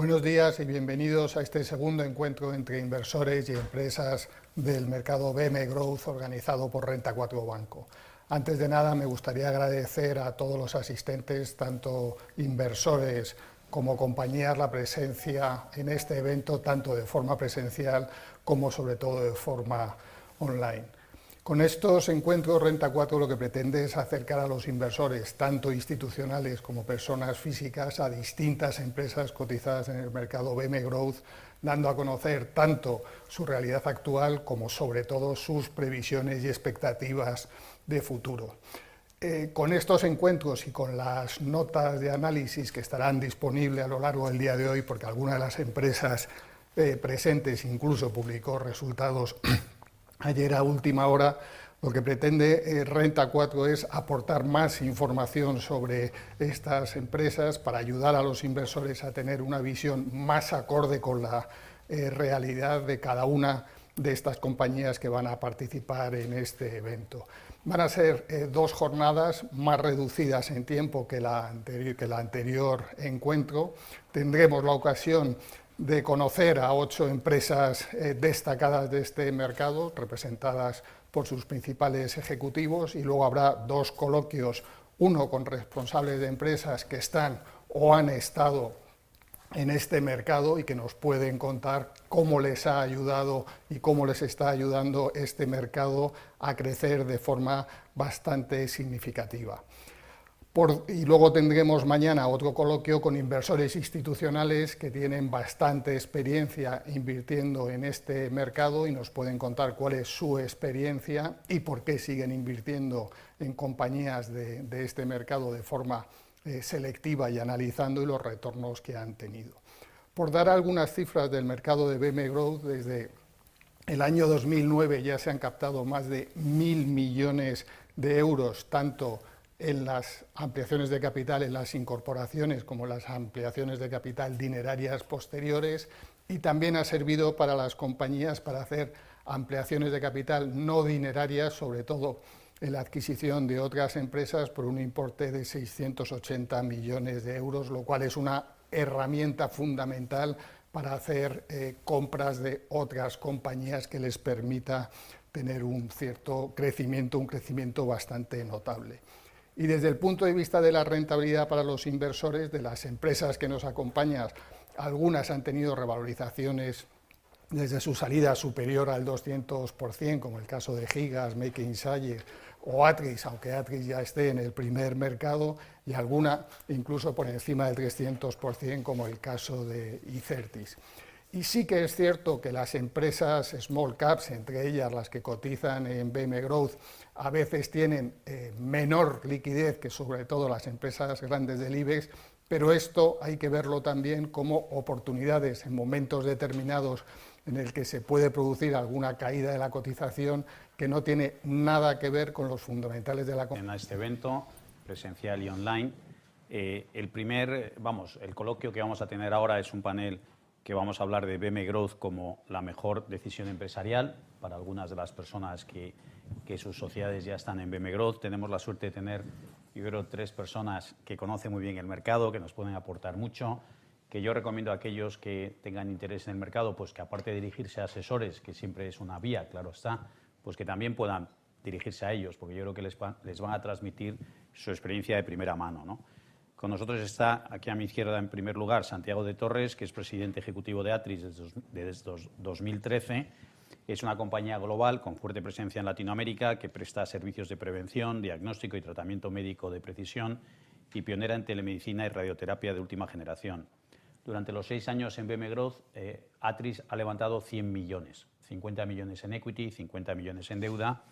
Buenos días y bienvenidos a este segundo encuentro entre inversores y empresas del mercado BM Growth organizado por Renta 4 Banco. Antes de nada, me gustaría agradecer a todos los asistentes, tanto inversores como compañías, la presencia en este evento, tanto de forma presencial como sobre todo de forma online. Con estos encuentros, Renta 4 lo que pretende es acercar a los inversores, tanto institucionales como personas físicas, a distintas empresas cotizadas en el mercado BM Growth, dando a conocer tanto su realidad actual como sobre todo sus previsiones y expectativas de futuro. Eh, con estos encuentros y con las notas de análisis que estarán disponibles a lo largo del día de hoy, porque alguna de las empresas eh, presentes incluso publicó resultados ayer a última hora, lo que pretende eh, Renta 4 es aportar más información sobre estas empresas para ayudar a los inversores a tener una visión más acorde con la eh, realidad de cada una de estas compañías que van a participar en este evento. Van a ser eh, dos jornadas más reducidas en tiempo que la, que la anterior encuentro. Tendremos la ocasión de conocer a ocho empresas eh, destacadas de este mercado, representadas por sus principales ejecutivos, y luego habrá dos coloquios, uno con responsables de empresas que están o han estado en este mercado y que nos pueden contar cómo les ha ayudado y cómo les está ayudando este mercado a crecer de forma bastante significativa y luego tendremos mañana otro coloquio con inversores institucionales que tienen bastante experiencia invirtiendo en este mercado y nos pueden contar cuál es su experiencia y por qué siguen invirtiendo en compañías de, este mercado de forma eh, selectiva y analizando y los retornos que han tenido. Por dar algunas cifras del mercado de BM Growth, desde el año 2009 ya se han captado más de mil millones de euros, tanto en las ampliaciones de capital, en las incorporaciones como las ampliaciones de capital dinerarias posteriores y también ha servido para las compañías para hacer ampliaciones de capital no dinerarias, sobre todo en la adquisición de otras empresas por un importe de 680 millones de euros, lo cual es una herramienta fundamental para hacer eh, compras de otras compañías que les permita tener un cierto crecimiento, un crecimiento bastante notable. Y desde el punto de vista de la rentabilidad para los inversores, de las empresas que nos acompañan, algunas han tenido revalorizaciones desde su salida superior al 200%, como el caso de Gigas, Making Sayer o Atris, aunque Atris ya esté en el primer mercado, y alguna incluso por encima del 300%, como el caso de Icertis. Y sí que es cierto que las empresas small caps, entre ellas las que cotizan en BM Growth, a veces tienen eh, menor liquidez que sobre todo las empresas grandes del IBEX, pero esto hay que verlo también como oportunidades en momentos determinados en el que se puede producir alguna caída de la cotización que no tiene nada que ver con los fundamentales de la En este evento presencial y online, eh, el primer, vamos, el coloquio que vamos a tener ahora es un panel que vamos a hablar de BM Growth como la mejor decisión empresarial para algunas de las personas que, que sus sociedades ya están en BM Growth. Tenemos la suerte de tener, yo creo, tres personas que conocen muy bien el mercado, que nos pueden aportar mucho, que yo recomiendo a aquellos que tengan interés en el mercado, pues que aparte de dirigirse a asesores, que siempre es una vía, claro está, pues que también puedan dirigirse a ellos, porque yo creo que les, van a transmitir su experiencia de primera mano. ¿no? Con nosotros está aquí a mi izquierda, en primer lugar, Santiago de Torres, que es presidente ejecutivo de Atris desde 2013. Es una compañía global con fuerte presencia en Latinoamérica que presta servicios de prevención, diagnóstico y tratamiento médico de precisión y pionera en telemedicina y radioterapia de última generación. Durante los seis años en BM Growth, eh, Atris ha levantado 100 millones, 50 millones en equity, 50 millones en deuda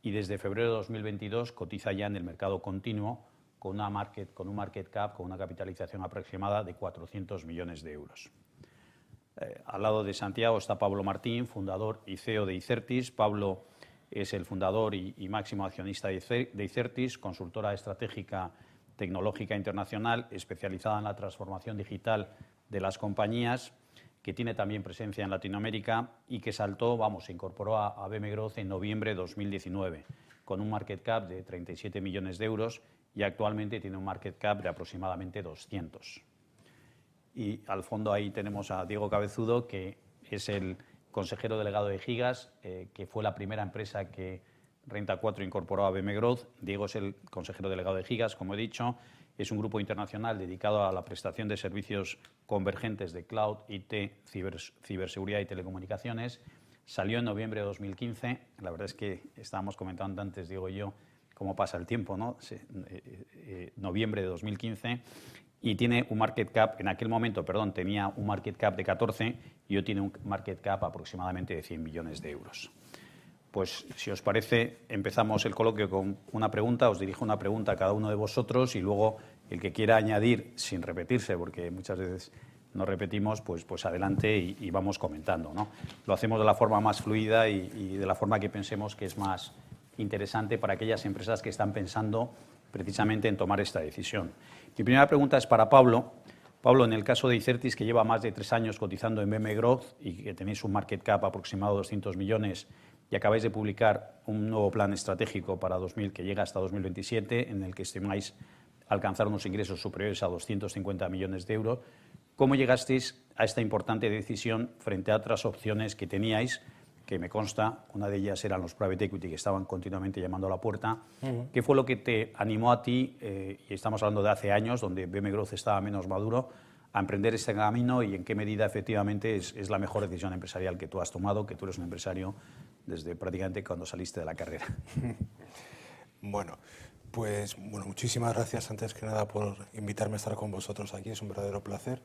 y desde febrero de 2022 cotiza ya en el mercado continuo con, una market, con un market cap, con una capitalización aproximada de 400 millones de euros. Eh, al lado de Santiago está Pablo Martín, fundador y CEO de Icertis. Pablo es el fundador y, máximo accionista de Icertis, consultora estratégica tecnológica internacional especializada en la transformación digital de las compañías, que tiene también presencia en Latinoamérica y que saltó, vamos, se incorporó a, a BM en noviembre de 2019, con un market cap de 37 millones de euros y actualmente tiene un market cap de aproximadamente 200. y al fondo ahí tenemos a Diego Cabezudo, que es el consejero delegado de Gigas, eh, que fue la primera empresa que Renta 4 incorporó a BM Growth. Diego es el consejero delegado de Gigas, como he dicho. Es un grupo internacional dedicado a la prestación de servicios convergentes de cloud, IT, ciberseguridad y telecomunicaciones. Salió en noviembre de 2015. La verdad es que estábamos comentando antes, Diego y yo, cómo pasa el tiempo, ¿no? Eh, eh, noviembre de 2015 y tiene un market cap, en aquel momento, perdón, tenía un market cap de 14 y hoy tiene un market cap aproximadamente de 100 millones de euros. Pues si os parece, empezamos el coloquio con una pregunta, os dirijo una pregunta a cada uno de vosotros y luego el que quiera añadir, sin repetirse, porque muchas veces nos repetimos, pues, pues adelante y, vamos comentando. ¿no? Lo hacemos de la forma más fluida y, y de la forma que pensemos que es más interesante para aquellas empresas que están pensando precisamente en tomar esta decisión. Mi primera pregunta es para Pablo. Pablo, en el caso de Icertis, que lleva más de tres años cotizando en BM Growth y que tenéis un market cap aproximado de 200 millones y acabáis de publicar un nuevo plan estratégico para 2000 que llega hasta 2027, en el que estimáis alcanzar unos ingresos superiores a 250 millones de euros, ¿cómo llegasteis a esta importante decisión frente a otras opciones que teníais que me consta, una de ellas eran los private equity que estaban continuamente llamando a la puerta. ¿Qué fue lo que te animó a ti, eh, y estamos hablando de hace años, donde BM Growth estaba menos maduro, a emprender este camino y en qué medida efectivamente es, es, la mejor decisión empresarial que tú has tomado, que tú eres un empresario desde prácticamente cuando saliste de la carrera? Bueno, pues bueno, muchísimas gracias antes que nada por invitarme a estar con vosotros aquí, es un verdadero placer.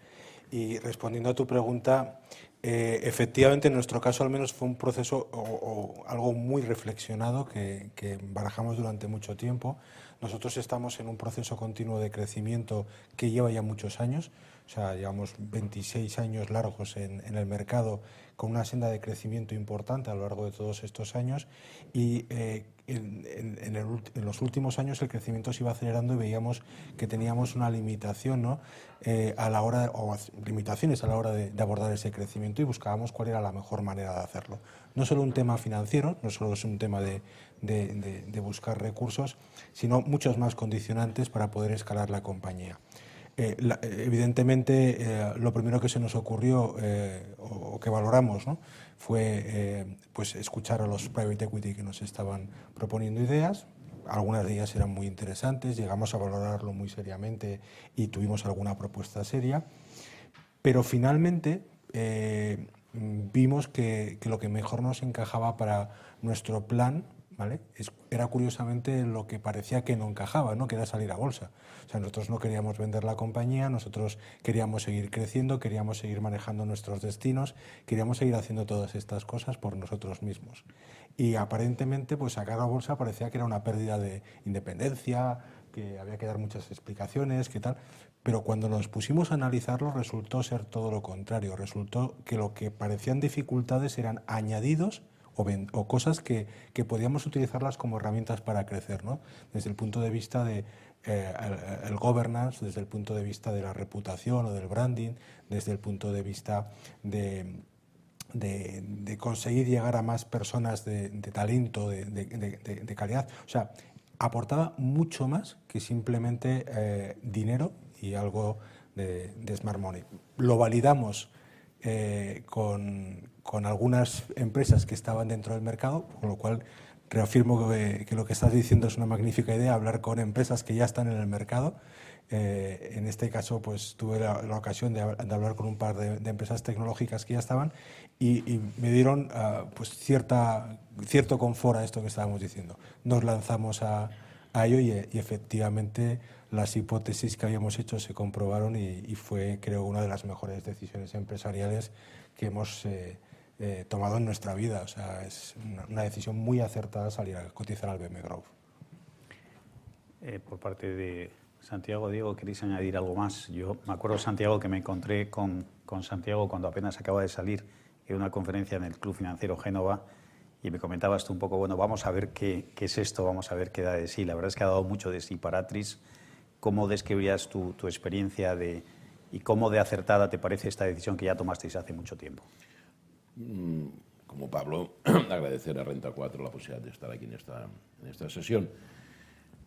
Y respondiendo a tu pregunta, eh, efectivamente, en nuestro caso al menos fue un proceso o, algo muy reflexionado que, barajamos durante mucho tiempo. Nosotros estamos en un proceso continuo de crecimiento que lleva ya muchos años, o sea, llevamos 26 años largos en, el mercado con una senda de crecimiento importante a lo largo de todos estos años y eh, en, los últimos años el crecimiento se iba acelerando y veíamos que teníamos una limitación ¿no? Eh, a la hora o limitaciones a la hora de, abordar ese crecimiento y buscábamos cuál era la mejor manera de hacerlo. No solo un tema financiero, no solo es un tema de, de buscar recursos, sino muchos más condicionantes para poder escalar la compañía. Eh, evidentemente, eh, lo primero que se nos ocurrió o, que valoramos fue eh, pues escuchar a los private equity que nos estaban proponiendo ideas. Algunas de ellas eran muy interesantes, llegamos a valorarlo muy seriamente y tuvimos alguna propuesta seria, pero finalmente eh, vimos que, lo que mejor nos encajaba para nuestro plan era curiosamente lo que parecía que no encajaba, ¿no? que era salir a bolsa. O sea, nosotros no queríamos vender la compañía, nosotros queríamos seguir creciendo, queríamos seguir manejando nuestros destinos, queríamos seguir haciendo todas estas cosas por nosotros mismos. Y aparentemente, pues sacar a bolsa parecía que era una pérdida de independencia, que había que dar muchas explicaciones, que tal. Pero cuando nos pusimos a analizarlo resultó ser todo lo contrario. Resultó que lo que parecían dificultades eran añadidos o, cosas que, que, podíamos utilizarlas como herramientas para crecer, ¿no? desde el punto de vista de eh, el, governance, desde el punto de vista de la reputación o del branding, desde el punto de vista de, de, conseguir llegar a más personas de, talento, de, calidad. O sea, aportaba mucho más que simplemente eh, dinero y algo de, Smart Money. Lo validamos eh, con, con algunas empresas que estaban dentro del mercado, con lo cual reafirmo que, lo que estás diciendo es una magnífica idea, hablar con empresas que ya están en el mercado. Eh, en este caso, pues tuve la, ocasión de, hablar con un par de, empresas tecnológicas que ya estaban y, me dieron ah, pues cierta, cierto confort a esto que estábamos diciendo. Nos lanzamos a, ello y, efectivamente las hipótesis que habíamos hecho se comprobaron y, fue, creo, una de las mejores decisiones empresariales que hemos eh, eh, tomado en nuestra vida. O sea, es una, decisión muy acertada salir a cotizar al BM. Eh, por parte de Santiago, Diego, ¿queréis añadir algo más? Yo me acuerdo, Santiago, que me encontré con, con Santiago cuando apenas acaba de salir en una conferencia en el Club Financiero Génova y me comentabas tú un poco, bueno, vamos a ver qué, qué, es esto, vamos a ver qué da de sí. La verdad es que ha dado mucho de sí para Atris. ¿Cómo describirías tu, tu experiencia de, y cómo de acertada te parece esta decisión que ya tomasteis hace mucho tiempo? Como Pablo, agradecer a Renta 4 la posibilidad de estar aquí en esta, en esta sesión.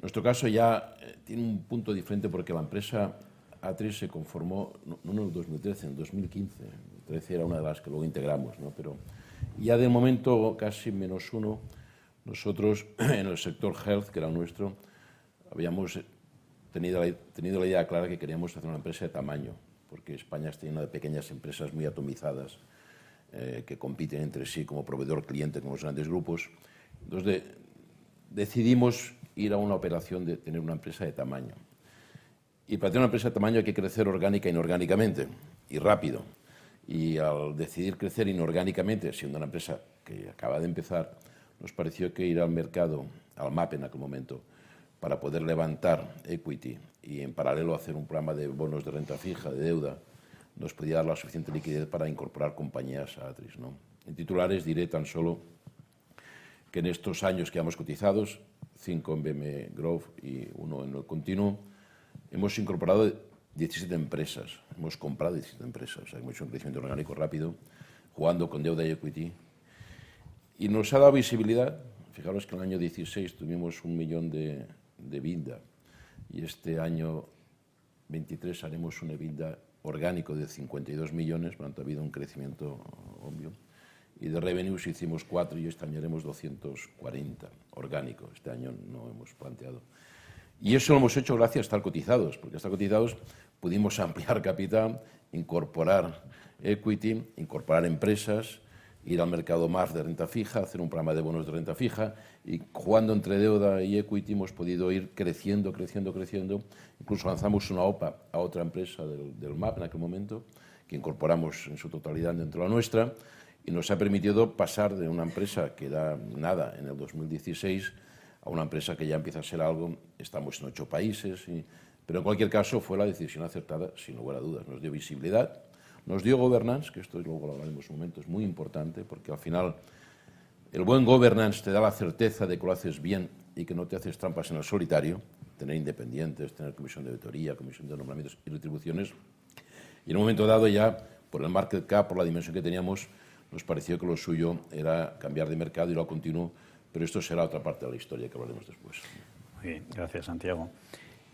Nuestro caso ya eh, tiene un punto diferente porque la empresa A3 se conformó no, en el 2013, en el 2015. El 13 era una de las que luego integramos, ¿no? pero ya del momento casi menos uno, nosotros en el sector health, que era nuestro, habíamos tenido la, tenido la idea clara que queríamos hacer una empresa de tamaño, porque España está llena de pequeñas empresas muy atomizadas eh, que compiten entre sí como proveedor-cliente con los grandes grupos. Entonces decidimos ir a una operación de tener una empresa de tamaño. Y para tener una empresa de tamaño hay que crecer orgánica e inorgánicamente, y rápido. Y al decidir crecer inorgánicamente, siendo una empresa que acaba de empezar, nos pareció que ir al mercado, al MAP en aquel momento, para poder levantar equity y en paralelo hacer un programa de bonos de renta fija, de deuda, nos podía dar la suficiente liquidez para incorporar compañías a Atris. ¿no? En titulares diré tan solo que en estos años que hemos cotizados, cinco en BM Growth y uno en el continuo, hemos incorporado 17 empresas, hemos comprado 17 empresas, o sea, crecimiento orgánico rápido, jugando con deuda y equity. Y nos ha dado visibilidad, fijaros que en el año 16 tuvimos un millón de, de EBITDA y este año 23 haremos un EBITDA orgánico de 52 millones, por lo tanto ha habido un crecimiento obvio. Y de revenues hicimos 4 y este año haremos 240 orgánico. Este año no hemos planteado. Y eso lo hemos hecho gracias a estar cotizados, porque estar cotizados pudimos ampliar capital, incorporar equity, incorporar empresas, ir al mercado más de renta fija, hacer un programa de bonos de renta fija y jugando entre deuda y equity hemos podido ir creciendo, creciendo, creciendo. Incluso lanzamos una OPA a otra empresa del, del MAP en aquel momento, que incorporamos en su totalidad dentro de la nuestra y nos ha permitido pasar de una empresa que da nada en el 2016 a una empresa que ya empieza a ser algo. Estamos en ocho países, y, pero en cualquier caso fue la decisión acertada, sin lugar a dudas. Nos dio visibilidad, nos dio governance, que esto luego lo hablaremos un momento, es muy importante porque al final el buen governance te da la certeza de que lo haces bien y que no te haces trampas en el solitario, tener independientes, tener comisión de auditoría, comisión de nombramientos y retribuciones. Y en un momento dado ya, por el market cap, por la dimensión que teníamos, nos pareció que lo suyo era cambiar de mercado y lo continuo, pero esto será otra parte de la historia que hablaremos después. Gracias Santiago.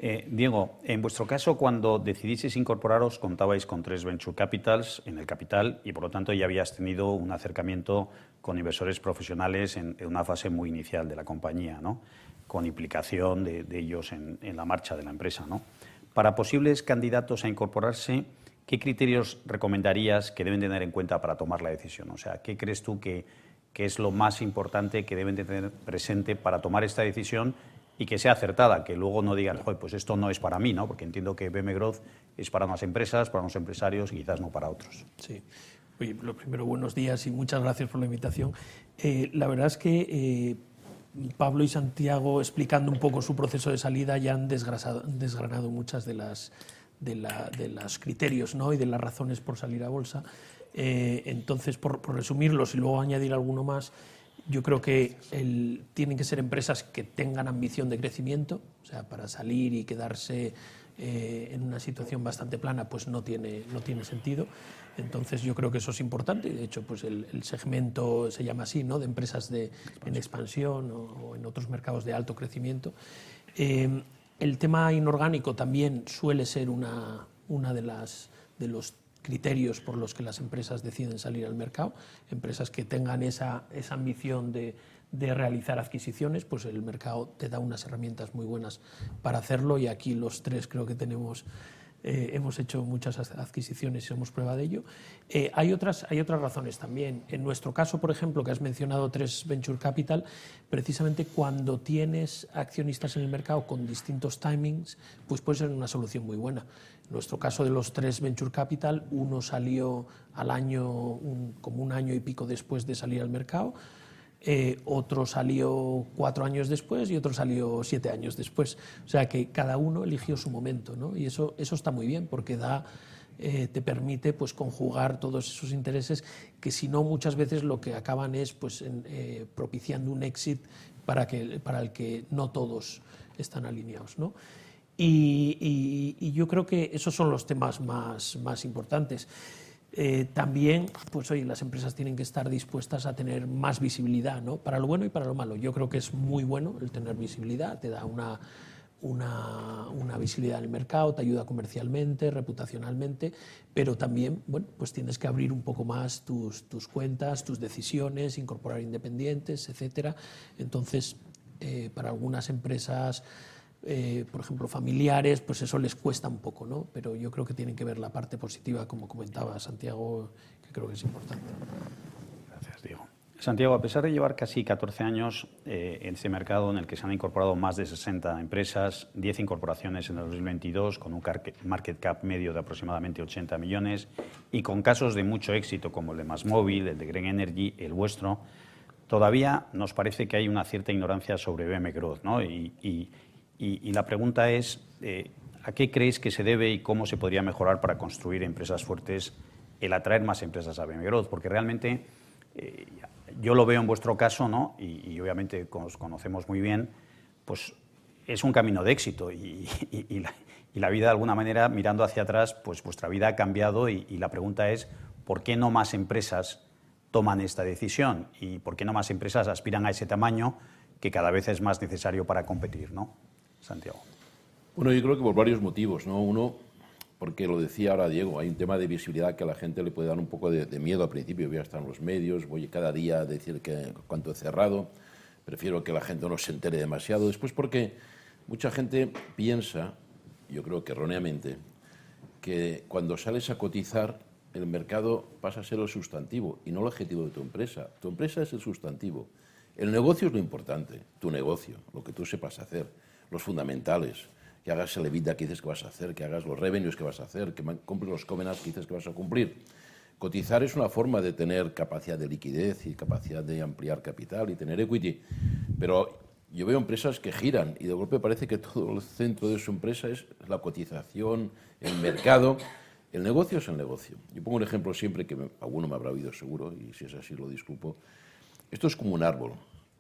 Eh, Diego, en vuestro caso, cuando decidisteis incorporaros, contabais con tres venture capitals en el capital y, por lo tanto, ya habías tenido un acercamiento con inversores profesionales en, una fase muy inicial de la compañía, ¿no? con implicación de, ellos en, la marcha de la empresa. ¿no? Para posibles candidatos a incorporarse, ¿qué criterios recomendarías que deben tener en cuenta para tomar la decisión? O sea, ¿qué crees tú que, que es lo más importante que deben tener presente para tomar esta decisión y que sea acertada, que luego no digan, pues esto no es para mí, ¿no? porque entiendo que BM Growth es para unas empresas, para unos empresarios y quizás no para otros. Sí. Oye, lo primero, buenos días y muchas gracias por la invitación. Eh, la verdad es que eh, Pablo y Santiago, explicando un poco su proceso de salida, ya han desgranado muchas de las de, los criterios ¿no? y de las razones por salir a bolsa. Eh, entonces, por, por, resumirlos y luego añadir alguno más, yo creo que tienen que ser empresas que tengan ambición de crecimiento, o sea, para salir y quedarse eh, en una situación bastante plana, pues no tiene, no tiene sentido. Entonces yo creo que eso es importante y de hecho pues el, segmento se llama así, ¿no? de empresas de, en expansión o, en otros mercados de alto crecimiento. Eh, el tema inorgánico también suele ser una, una de, las, de los criterios por los que las empresas deciden salir al mercado, empresas que tengan esa, esa ambición de, de, realizar adquisiciones, pues el mercado te da unas herramientas muy buenas para hacerlo y aquí los tres creo que tenemos eh, hemos hecho muchas adquisiciones y somos prueba de ello. Eh, hay, otras, hay otras razones también. En nuestro caso, por ejemplo, que has mencionado tres Venture Capital, precisamente cuando tienes accionistas en el mercado con distintos timings, pues puede ser una solución muy buena. Nuestro caso de los tres Venture Capital, uno salió al año, como un año y pico después de salir al mercado, eh, otro salió cuatro años después y otro salió siete años después. O sea que cada uno eligió su momento, ¿no? Y eso, eso está muy bien porque da, eh, te permite pues, conjugar todos esos intereses que si no muchas veces lo que acaban es pues, eh, propiciando un exit para, que, para el que no todos están alineados. ¿no? Y, y, yo creo que esos son los temas más, más importantes. Eh, también, pues hoy las empresas tienen que estar dispuestas a tener más visibilidad, ¿no? Para lo bueno y para lo malo. Yo creo que es muy bueno el tener visibilidad, te da una, una, una, visibilidad en el mercado, te ayuda comercialmente, reputacionalmente, pero también bueno, pues tienes que abrir un poco más tus, tus cuentas, tus decisiones, incorporar independientes, etc. Entonces, eh, para algunas empresas, eh, por ejemplo, familiares, pues eso les cuesta un poco, ¿no? pero yo creo que tienen que ver la parte positiva, como comentaba Santiago, que creo que es importante. Gracias, Diego. Santiago, a pesar de llevar casi 14 años eh, en este mercado en el que se han incorporado más de 60 empresas, 10 incorporaciones en el 2022 con un market cap medio de aproximadamente 80 millones y con casos de mucho éxito como el de Masmóvil, el de Green Energy, el vuestro, todavía nos parece que hay una cierta ignorancia sobre BM Growth. ¿no? Y, la pregunta es, eh, ¿a qué creéis que se debe y cómo se podría mejorar para construir empresas fuertes, el atraer más empresas a BM Growth? Porque realmente... Eh, yo lo veo en vuestro caso, ¿no? y, obviamente os conocemos muy bien, pues es un camino de éxito y, la, vida de alguna manera, mirando hacia atrás, pues vuestra vida ha cambiado y, la pregunta es, ¿por qué no más empresas toman esta decisión y por qué no más empresas aspiran a ese tamaño que cada vez es más necesario para competir, ¿no? Santiago. Bueno, yo creo que por varios motivos, ¿no? Uno, porque lo decía ahora Diego, hay un tema de visibilidad que a la gente le puede dar un poco de, miedo al principio. Voy a estar en los medios, voy cada día a decir que cuánto he cerrado, prefiero que la gente no se entere demasiado. Después porque mucha gente piensa, yo creo que erróneamente, que cuando sales a cotizar el mercado pasa a ser el sustantivo y no el objetivo de tu empresa. Tu empresa es el sustantivo. El negocio es lo importante, tu negocio, lo que tú sepas hacer, los fundamentales que hagas el EBITDA que dices que vas a hacer, que hagas los revenues que vas a hacer, que cumples los covenants que dices que vas a cumplir. Cotizar es una forma de tener capacidad de liquidez y capacidad de ampliar capital y tener equity, pero yo veo empresas que giran y de golpe parece que todo el centro de su empresa es la cotización, el mercado. El negocio es el negocio. Yo pongo un ejemplo siempre que alguno me habrá oído seguro y si es así lo disculpo. Esto es como un árbol.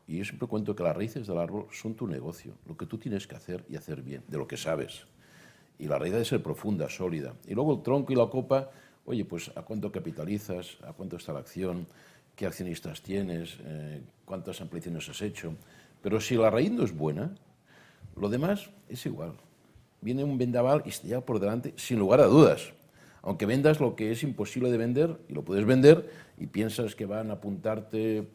Y yo siempre cuento que las raíces del árbol son tu negocio, lo que tú tienes que hacer y hacer bien, de lo que sabes. Y la raíz debe ser profunda, sólida. Y luego el tronco y la copa, oye, pues a cuánto capitalizas, a cuánto está la acción, qué accionistas tienes, eh, cuántas ampliaciones has hecho. Pero si la raíz no es buena, lo demás es igual. Viene un vendaval y se lleva por delante sin lugar a dudas. Aunque vendas lo que es imposible de vender, y lo puedes vender, y piensas que van a apuntarte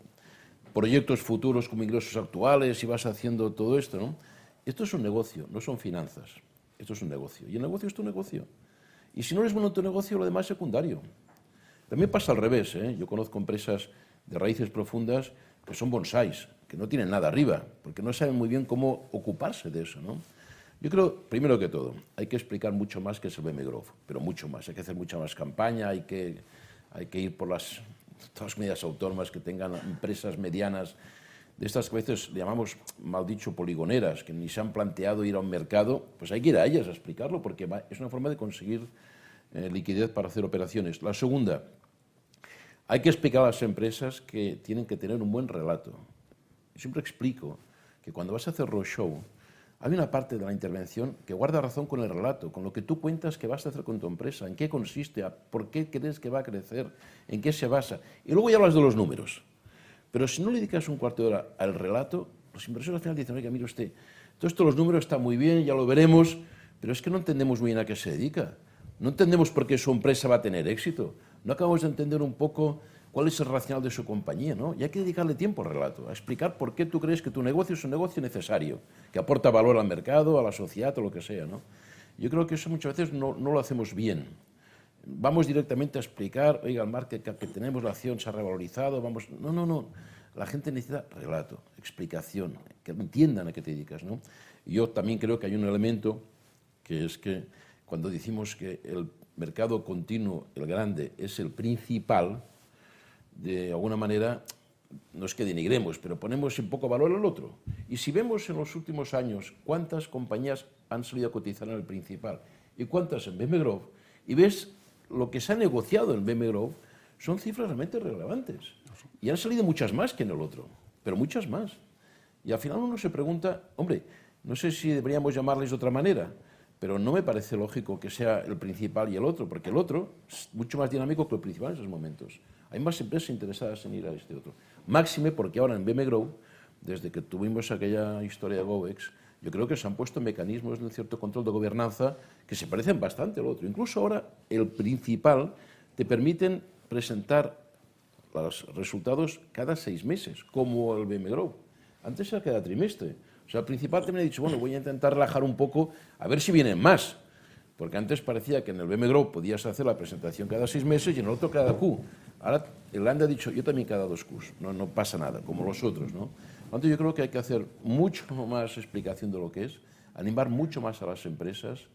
proyectos futuros como ingresos actuales y vas haciendo todo esto. Esto es un negocio, no son finanzas. Esto es un negocio. Y el negocio es tu negocio. Y si no eres bueno en tu negocio, lo demás es secundario. También pasa al revés. ¿eh? Yo conozco empresas de raíces profundas que son bonsáis, que no tienen nada arriba, porque no saben muy bien cómo ocuparse de eso. ¿no? Yo creo, primero que todo, hay que explicar mucho más que es el BM Growth, pero mucho más. Hay que hacer mucha más campaña, hay que, hay que ir por las todas las medidas autónomas que tengan empresas medianas, de estas que a veces llamamos, mal dicho, poligoneras, que ni se han planteado ir a un mercado, pues hay que ir a ellas a explicarlo, porque es una forma de conseguir eh, liquidez para hacer operaciones. La segunda, hay que explicar a las empresas que tienen que tener un buen relato. Siempre explico que cuando vas a hacer roadshow, hay una parte de la intervención que guarda razón con el relato, con lo que tú cuentas que vas a hacer con tu empresa, en qué consiste, por qué crees que va a crecer, en qué se basa. Y luego ya hablas de los números. Pero si no le dedicas un cuarto de hora al relato, los inversores al final dicen, oiga, mire usted, todo esto los números están muy bien, ya lo veremos, pero es que no entendemos muy bien a qué se dedica. No entendemos por qué su empresa va a tener éxito. No acabamos de entender un poco cuál es el racional de su compañía, ¿no? Y hay que dedicarle tiempo al relato, a explicar por qué tú crees que tu negocio es un negocio necesario, que aporta valor al mercado, a la sociedad o lo que sea, ¿no? Yo creo que eso muchas veces no, no lo hacemos bien. Vamos directamente a explicar, oiga, el market cap que tenemos, la acción se ha revalorizado, vamos... No, no, no. La gente necesita relato, explicación, que entiendan a qué te dedicas, ¿no? Yo también creo que hay un elemento que es que cuando decimos que el mercado continuo, el grande, es el principal, de alguna manera, no es que denigremos, pero ponemos un poco valor al otro. Y si vemos en los últimos años cuántas compañías han salido a cotizar en el principal y cuántas en BM Grove, y ves lo que se ha negociado en BM Grove, son cifras realmente relevantes. Y han salido muchas más que en el otro, pero muchas más. Y al final uno se pregunta, hombre, no sé si deberíamos llamarles de otra manera, pero no me parece lógico que sea el principal y el otro, porque el otro es mucho más dinámico que el principal en esos momentos. Hay más empresas interesadas en ir a este otro. Máxime porque ahora en BM Grow, desde que tuvimos aquella historia de GoEx, yo creo que se han puesto mecanismos de cierto control de gobernanza que se parecen bastante al otro. Incluso ahora el principal te permiten presentar los resultados cada seis meses, como el BM Grow. Antes era cada trimestre. O sea, el principal también ha dicho, bueno, voy a intentar relajar un poco, a ver si vienen más. Porque antes parecía que en el BM Grow podías hacer la presentación cada seis meses y en el otro cada Q. Ahora el LAND ha dicho, yo también cada dos Qs, no, no pasa nada, como los otros. ¿no? Entonces yo creo que hay que hacer mucho más explicación de lo que es, animar mucho más a las empresas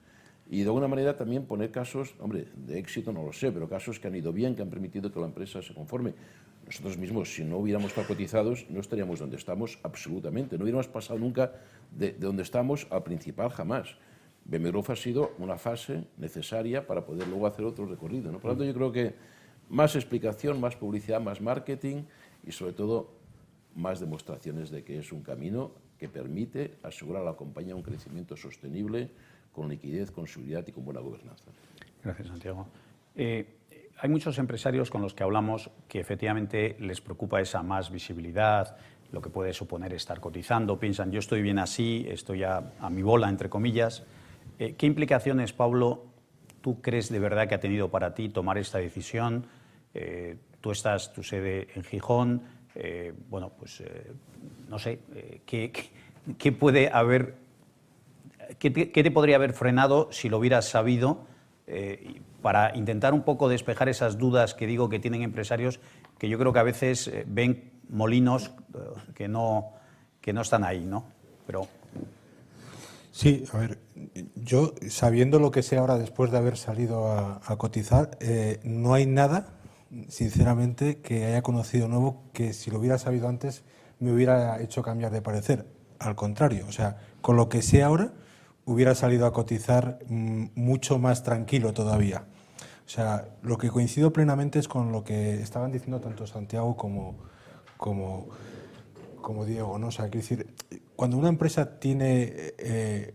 y de alguna manera también poner casos, hombre, de éxito no lo sé, pero casos que han ido bien, que han permitido que la empresa se conforme. Nosotros mismos, si no hubiéramos estado cotizados, no estaríamos donde estamos absolutamente. No hubiéramos pasado nunca de, donde estamos al principal jamás. BMW ha sido una fase necesaria para poder luego hacer otro recorrido. ¿no? Por lo tanto, yo creo que más explicación, más publicidad, más marketing y sobre todo más demostraciones de que es un camino que permite asegurar a la compañía un crecimiento sostenible, con liquidez, con seguridad y con buena gobernanza. Gracias, Santiago. Eh, hay muchos empresarios con los que hablamos que efectivamente les preocupa esa más visibilidad, lo que puede suponer estar cotizando, piensan yo estoy bien así, estoy a, mi bola, entre comillas. Eh, ¿Qué implicaciones, Pablo, tú crees de verdad que ha tenido para ti tomar esta decisión? Eh, tú estás, tu sede en Gijón, bueno, pues no sé, ¿qué, puede haber ¿qué te, podría haber frenado si lo hubieras sabido eh, para intentar un poco despejar esas dudas que digo que tienen empresarios que yo creo que a veces eh, ven molinos eh, que, no, que no están ahí, ¿no? Pero... Sí, a ver, yo sabiendo lo que sé ahora después de haber salido a, cotizar, no hay nada, sinceramente, que haya conocido nuevo que si lo hubiera sabido antes me hubiera hecho cambiar de parecer. Al contrario, o sea, con lo que sé ahora, hubiera salido a cotizar mm, mucho más tranquilo todavía. O sea, lo que coincido plenamente es con lo que estaban diciendo tanto Santiago como, como, como Diego. ¿no? O sea, decir, cuando una empresa tiene eh,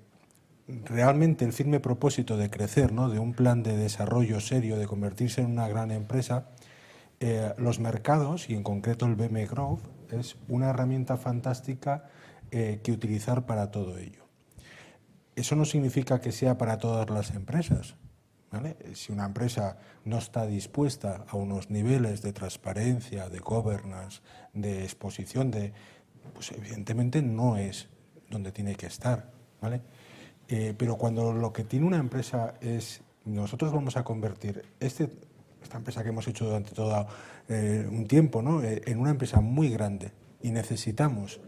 realmente el firme propósito de crecer, ¿no? de un plan de desarrollo serio, de convertirse en una gran empresa, eh, los mercados, y en concreto el BM Growth, es una herramienta fantástica eh, que utilizar para todo ello. Eso no significa que sea para todas las empresas. Si una empresa no está dispuesta a unos niveles de transparencia, de governance, de exposición, de, pues evidentemente no es donde tiene que estar. ¿vale? Eh, pero cuando lo que tiene una empresa es, nosotros vamos a convertir este, esta empresa que hemos hecho durante todo eh, un tiempo ¿no? Eh, en una empresa muy grande y necesitamos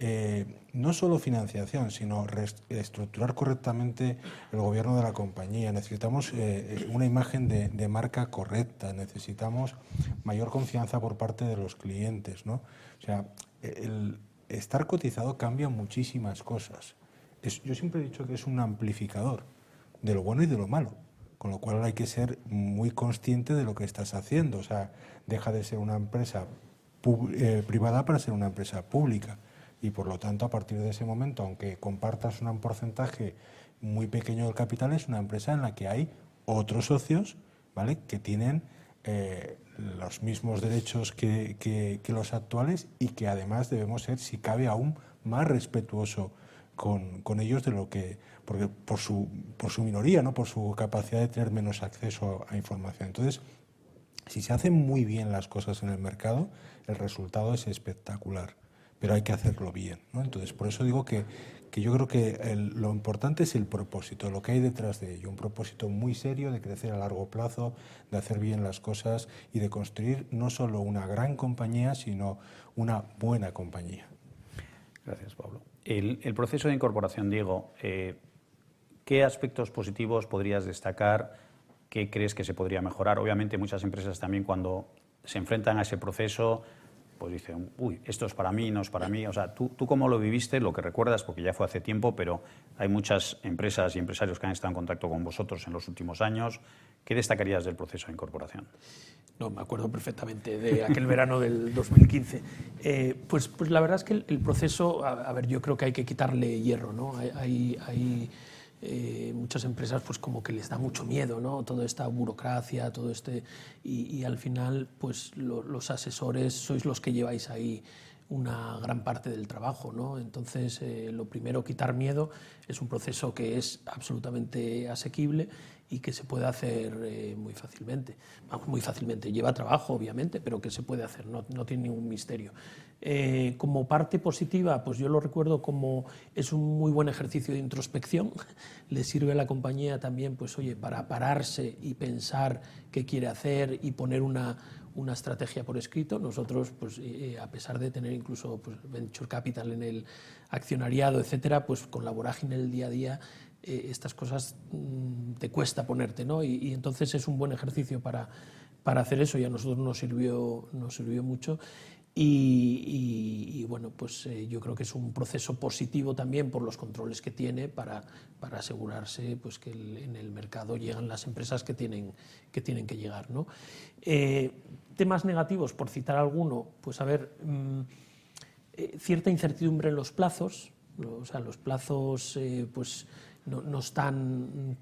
eh, no solo financiación, sino reestructurar correctamente el gobierno de la compañía. Necesitamos una imagen de, marca correcta, necesitamos mayor confianza por parte de los clientes. ¿no? O sea, el estar cotizado cambia muchísimas cosas. yo siempre he dicho que es un amplificador de lo bueno y de lo malo, con lo cual hay que ser muy consciente de lo que estás haciendo. O sea, deja de ser una empresa privada para ser una empresa pública y por lo tanto a partir de ese momento, aunque compartas un porcentaje muy pequeño del capital, es una empresa en la que hay otros socios ¿vale? que tienen eh, los mismos derechos que, que, los actuales y que además debemos ser, si cabe, aún más respetuoso con, con, ellos de lo que, porque por su, por su minoría, ¿no? por su capacidad de tener menos acceso a información. Entonces, si se hacen muy bien las cosas en el mercado, el resultado es espectacular pero hay que hacerlo bien. ¿no? Entonces, por eso digo que, que yo creo que lo importante es el propósito, lo que hay detrás de ello, un propósito muy serio de crecer a largo plazo, de hacer bien las cosas y de construir no solo una gran compañía, sino una buena compañía. Gracias, Pablo. El, proceso de incorporación, Diego, eh, ¿qué aspectos positivos podrías destacar? ¿Qué crees que se podría mejorar? Obviamente muchas empresas también cuando se enfrentan a ese proceso pues dicen, uy, esto es para mí, no es para mí. O sea, ¿tú, ¿tú cómo lo viviste? Lo que recuerdas, porque ya fue hace tiempo, pero hay muchas empresas y empresarios que han estado en contacto con vosotros en los últimos años. ¿Qué destacarías del proceso de incorporación? No, me acuerdo perfectamente de aquel verano del 2015. Eh, pues, pues la verdad es que el, proceso, a, ver, yo creo que hay que quitarle hierro, ¿no? hay, hay eh, muchas empresas pues como que les da mucho miedo, ¿no? Toda esta burocracia, todo este... Y, al final, pues los asesores sois los que lleváis ahí una gran parte del trabajo. ¿no? Entonces, eh, lo primero, quitar miedo, es un proceso que es absolutamente asequible y que se puede hacer eh, muy fácilmente. Vamos, muy fácilmente. Lleva trabajo, obviamente, pero que se puede hacer, no, no tiene ningún misterio. Eh, como parte positiva, pues yo lo recuerdo como es un muy buen ejercicio de introspección. Le sirve a la compañía también, pues oye, para pararse y pensar qué quiere hacer y poner una, una estrategia por escrito. Nosotros, pues, eh, a pesar de tener incluso pues, venture capital en el accionariado, etcétera, pues con la vorágine del día a día eh, estas cosas mm, te cuesta ponerte, ¿no? Y, entonces es un buen ejercicio para, para hacer eso y a nosotros nos sirvió, nos sirvió mucho. Y, bueno, pues eh, yo creo que es un proceso positivo también por los controles que tiene para, para asegurarse pues, que en el mercado llegan las empresas que tienen que, tienen que llegar. ¿no? Eh, temas negativos, por citar alguno, pues a ver, mm, cierta incertidumbre en los plazos, o sea, los plazos, pues no, están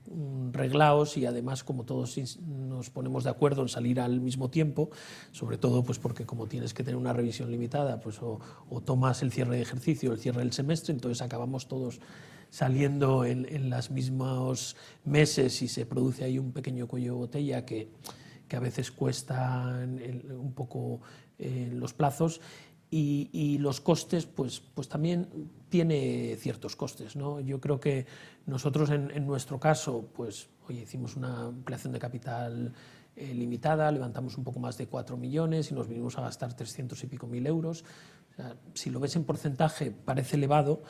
reglados y además como todos nos ponemos de acuerdo en salir al mismo tiempo, sobre todo pues porque como tienes que tener una revisión limitada, pues o, tomas el cierre de ejercicio el cierre del semestre, entonces acabamos todos saliendo en, los mismos meses y se produce ahí un pequeño cuello de botella que, que a veces cuesta un poco eh, los plazos. Y, los costes, pues, pues también tiene ciertos costes. ¿no? Yo creo que nosotros en, nuestro caso, pues hoy hicimos una ampliación de capital eh, limitada, levantamos un poco más de 4 millones y nos vinimos a gastar 300 y pico mil euros. si lo ves en porcentaje parece elevado,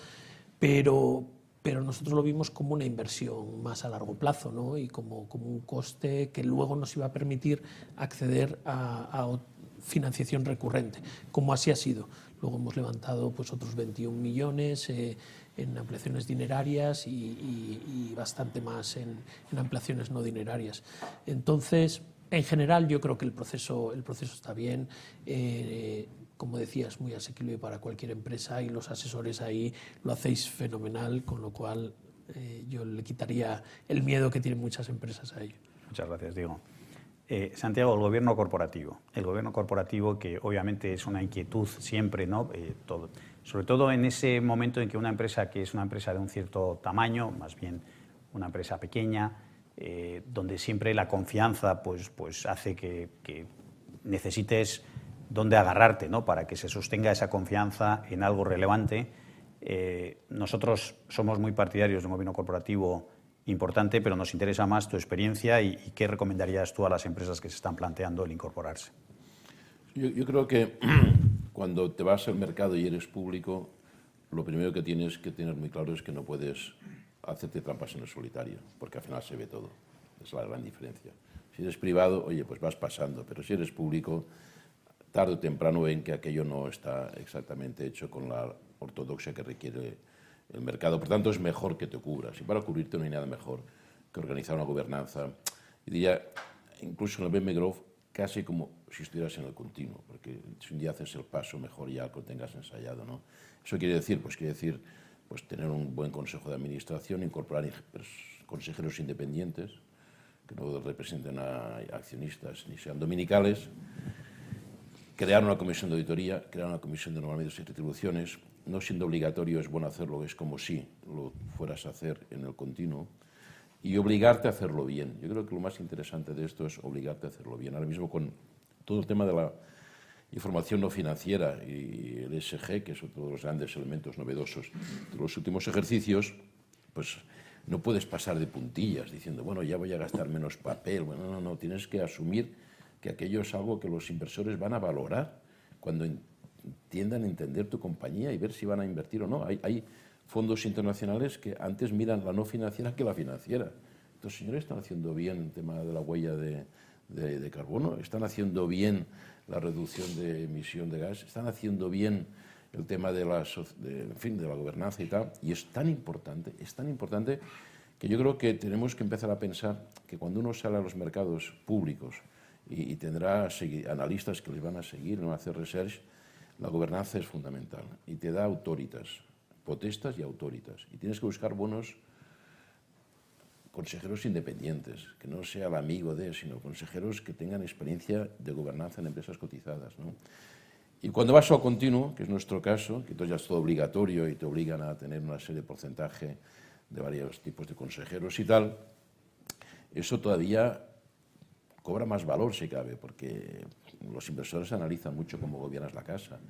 pero, pero nosotros lo vimos como una inversión más a largo plazo ¿no? y como, como un coste que luego nos iba a permitir acceder a, a financiación recurrente, como así ha sido. Luego hemos levantado pues, otros 21 millones eh, en ampliaciones dinerarias y, bastante más en, ampliaciones no dinerarias. Entonces, en general, yo creo que el proceso, el proceso está bien. Eh, como decía, es muy asequible para cualquier empresa y los asesores ahí lo hacéis fenomenal, con lo cual eh, yo le quitaría el miedo que tienen muchas empresas a ello. Muchas gracias, Diego. Eh, Santiago, el gobierno corporativo. El gobierno corporativo que obviamente es una inquietud siempre, ¿no? Eh, todo, sobre todo en ese momento en que una empresa que es una empresa de un cierto tamaño, más bien una empresa pequeña, eh, donde siempre la confianza pues, pues hace que, necesites dónde agarrarte ¿no? para que se sostenga esa confianza en algo relevante. nosotros somos muy partidarios de un gobierno corporativo importante, pero nos interesa más tu experiencia y, qué recomendarías tú a las empresas que se están planteando el incorporarse. Yo, creo que cuando te vas al mercado y eres público, lo primero que tienes que tener muy claro es que no puedes hacerte trampas en el solitario, porque al final se ve todo. Es la gran diferencia. Si eres privado, oye, pues vas pasando, pero si eres público, tarde o temprano ven que aquello no está exactamente hecho con la ortodoxia que requiere el mercado. Por tanto, es mejor que te cubras. Y para cubrirte no hay nada mejor que organizar una gobernanza. Y diría, incluso en el BM casi como si estuvieras en el continuo, porque si un día haces el paso, mejor ya lo tengas ensayado. ¿no? Eso quiere decir, pues quiere decir pues, tener un buen consejo de administración, incorporar consejeros independientes que no representen a accionistas ni sean dominicales, crear una comisión de auditoría, crear una comisión de normalización y retribuciones, no siendo obligatorio es bueno hacerlo, es como si lo fueras a hacer en el continuo, y obligarte a hacerlo bien. Yo creo que lo más interesante de esto es obligarte a hacerlo bien. Ahora mismo con todo el tema de la información no financiera y el SG, que es otro de los grandes elementos novedosos de los últimos ejercicios, pues no puedes pasar de puntillas diciendo, bueno, ya voy a gastar menos papel. Bueno, no, no, tienes que asumir que aquello es algo que los inversores van a valorar cuando tiendan a entender tu compañía y ver si van a invertir o no. Hay, fondos internacionales que antes miran la no financiera que la financiera. Estos señores están haciendo bien el tema de la huella de, de, carbono, están haciendo bien la reducción de emisión de gas, están haciendo bien el tema de la, en fin, de la gobernanza y tal. Y es tan importante, es tan importante que yo creo que tenemos que empezar a pensar que cuando uno sale a los mercados públicos y, tendrá analistas que les van a seguir, van a hacer research, la gobernanza es fundamental y te da autoritas, potestas y autoritas. Y tienes que buscar buenos consejeros independientes, que no sea el amigo de, sino consejeros que tengan experiencia de gobernanza en empresas cotizadas. Y cuando vas al continuo, que es nuestro caso, que entonces ya es todo obligatorio y te obligan a tener una serie de porcentaje de varios tipos de consejeros y tal, eso todavía cobra más valor si cabe, porque los inversores analizan mucho cómo gobiernas la casa,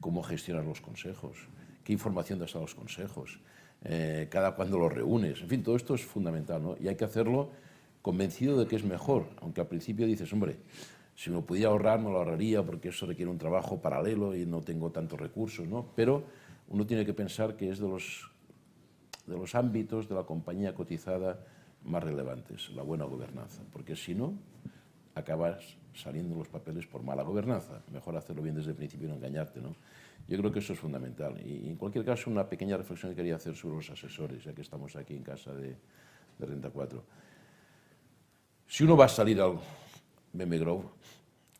cómo gestionas los consejos, qué información das a los consejos, eh, cada cuándo los reúnes, en fin, todo esto es fundamental, ¿no? Y hay que hacerlo convencido de que es mejor, aunque al principio dices, hombre, si me pudiera ahorrar, me lo ahorraría porque eso requiere un trabajo paralelo y no tengo tantos recursos, ¿no? Pero uno tiene que pensar que es de los, de los ámbitos de la compañía cotizada más relevantes, la buena gobernanza, porque si no, acabas saliendo los papeles por mala gobernanza. Mejor hacerlo bien desde el principio y no engañarte, ¿no? Yo creo que eso es fundamental. Y en cualquier caso, una pequeña reflexión que quería hacer sobre los asesores, ya que estamos aquí en casa de, de Renta 4. Si uno va a salir al BM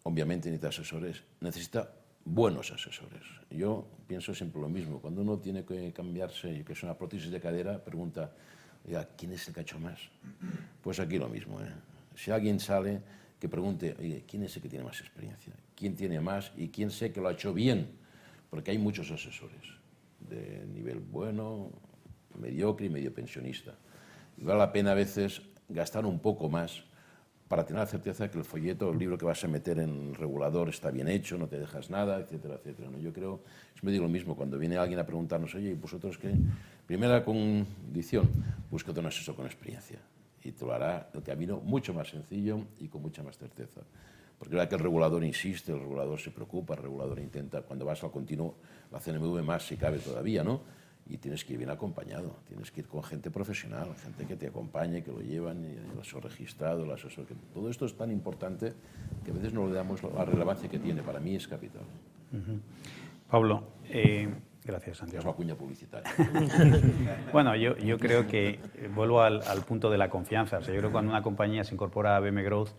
obviamente necesita asesores, necesita buenos asesores. Yo pienso siempre lo mismo. Cuando uno tiene que cambiarse, que es una prótesis de cadera, pregunta, ¿quién es el hecho más? Pues aquí lo mismo. ¿eh? Si alguien sale, que pregunte, oye, ¿quién es el que tiene más experiencia? ¿Quién tiene más y quién sé que lo ha hecho bien? Porque hay muchos asesores de nivel bueno, mediocre y medio pensionista. Y vale la pena a veces gastar un poco más para tener la certeza de que el folleto, el libro que vas a meter en el regulador está bien hecho, no te dejas nada, etcétera, etcétera. ¿no? Yo creo, es medio lo mismo, cuando viene alguien a preguntarnos, oye, ¿y vosotros qué? Primera condición, búscate un asesor con experiencia y te lo hará el camino mucho más sencillo y con mucha más certeza. Porque verdad que el regulador insiste, el regulador se preocupa, el regulador intenta, cuando vas al continuo, la CNMV más si cabe todavía, ¿no? Y tienes que ir bien acompañado, tienes que ir con gente profesional, gente que te acompañe, que lo llevan, el asesor registrado, el asesor que... Todo esto es tan importante que a veces no le damos la relevancia que tiene. Para mí es capital. Pablo, eh, Gracias, Santiago. Es una cuña publicitaria. bueno, yo, yo, creo que vuelvo al, al, punto de la confianza. O sea, yo creo que cuando una compañía se incorpora a BM Growth,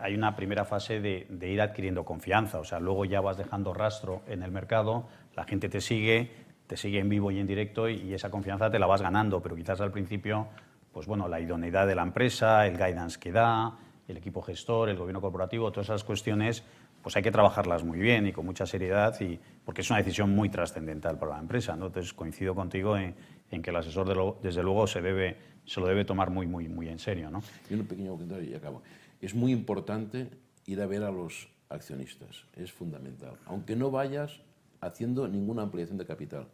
hay una primera fase de, de, ir adquiriendo confianza. O sea, luego ya vas dejando rastro en el mercado, la gente te sigue, te sigue en vivo y en directo y, y esa confianza te la vas ganando. Pero quizás al principio, pues bueno, la idoneidad de la empresa, el guidance que da, el equipo gestor, el gobierno corporativo, todas esas cuestiones pues hay que trabajarlas muy bien y con mucha seriedad, y, porque es una decisión muy trascendental para la empresa. ¿no? Entonces, coincido contigo en, en que el asesor, de lo, desde luego, se, debe, se lo debe tomar muy, muy, muy en serio. ¿no? Y un pequeño comentario y acabo. Es muy importante ir a ver a los accionistas, es fundamental. Aunque no vayas haciendo ninguna ampliación de capital,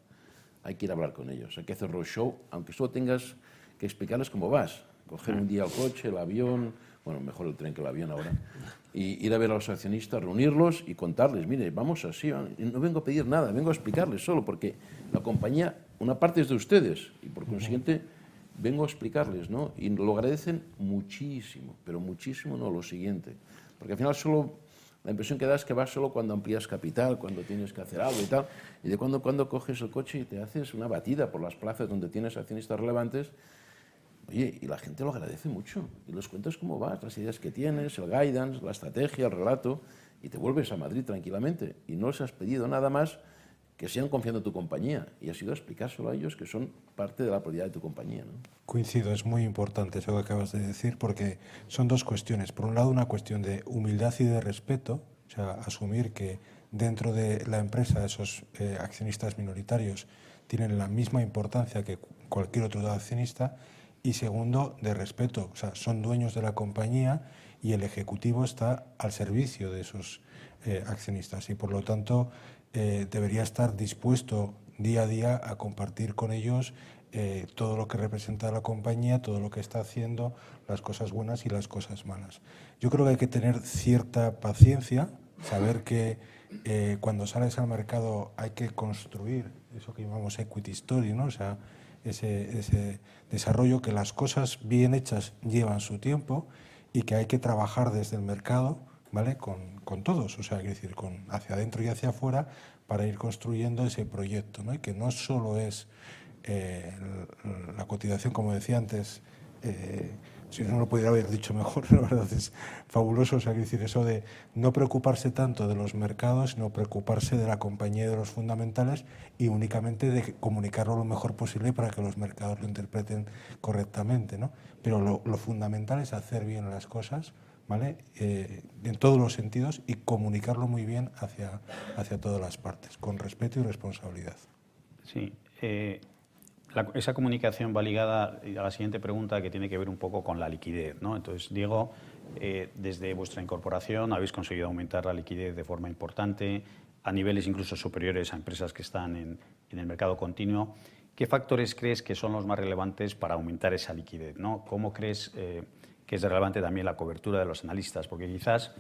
hay que ir a hablar con ellos, hay que hacer roadshow, aunque solo tengas que explicarles cómo vas, coger un día el coche, el avión, bueno, mejor el tren que el avión ahora, y ir a ver a los accionistas, reunirlos y contarles, mire, vamos así, no vengo a pedir nada, vengo a explicarles solo, porque la compañía, una parte es de ustedes, y por consiguiente vengo a explicarles, ¿no? Y lo agradecen muchísimo, pero muchísimo no lo siguiente, porque al final solo, la impresión que da es que vas solo cuando amplías capital, cuando tienes que hacer algo y tal, y de cuando cuando coges el coche y te haces una batida por las plazas donde tienes accionistas relevantes, Oye, y la gente lo agradece mucho. Y los cuentas cómo vas, las ideas que tienes, el guidance, la estrategia, el relato, y te vuelves a Madrid tranquilamente. Y no les has pedido nada más que sean confiando en tu compañía. Y has ido a explicárselo a ellos que son parte de la propiedad de tu compañía. ¿no? Coincido, es muy importante eso que acabas de decir, porque son dos cuestiones. Por un lado, una cuestión de humildad y de respeto, o sea, asumir que dentro de la empresa esos eh, accionistas minoritarios tienen la misma importancia que cualquier otro accionista y segundo, de respeto. O sea, son dueños de la compañía y el ejecutivo está al servicio de esos eh, accionistas y por lo tanto eh, debería estar dispuesto día a día a compartir con ellos eh, todo lo que representa la compañía, todo lo que está haciendo, las cosas buenas y las cosas malas. Yo creo que hay que tener cierta paciencia, saber que cuando sales al mercado hay que construir eso que llamamos equity story, ¿no? O sea, ese, desarrollo, que las cosas bien hechas llevan su tiempo y que hay que trabajar desde el mercado ¿vale? con, con todos, o sea, decir, con, hacia adentro y hacia afuera para ir construyendo ese proyecto, ¿no? y que no solo es eh, la cotización, como decía antes, eh, si no lo pudiera haber dicho mejor, la verdad es fabuloso, o sea, decir, eso de no preocuparse tanto de los mercados, sino preocuparse de la compañía y de los fundamentales y únicamente de comunicarlo lo mejor posible para que los mercados lo interpreten correctamente, ¿no? Pero lo, fundamental es hacer bien las cosas, ¿vale? Eh, en todos los sentidos y comunicarlo muy bien hacia, hacia todas las partes, con respeto y responsabilidad. Sí, eh, esa comunicación va ligada a la siguiente pregunta que tiene que ver un poco con la liquidez. ¿no? Entonces, Diego, eh, desde vuestra incorporación habéis conseguido aumentar la liquidez de forma importante a niveles incluso superiores a empresas que están en, en el mercado continuo. ¿Qué factores crees que son los más relevantes para aumentar esa liquidez? ¿no? ¿Cómo crees que es relevante también la cobertura de los analistas, porque quizás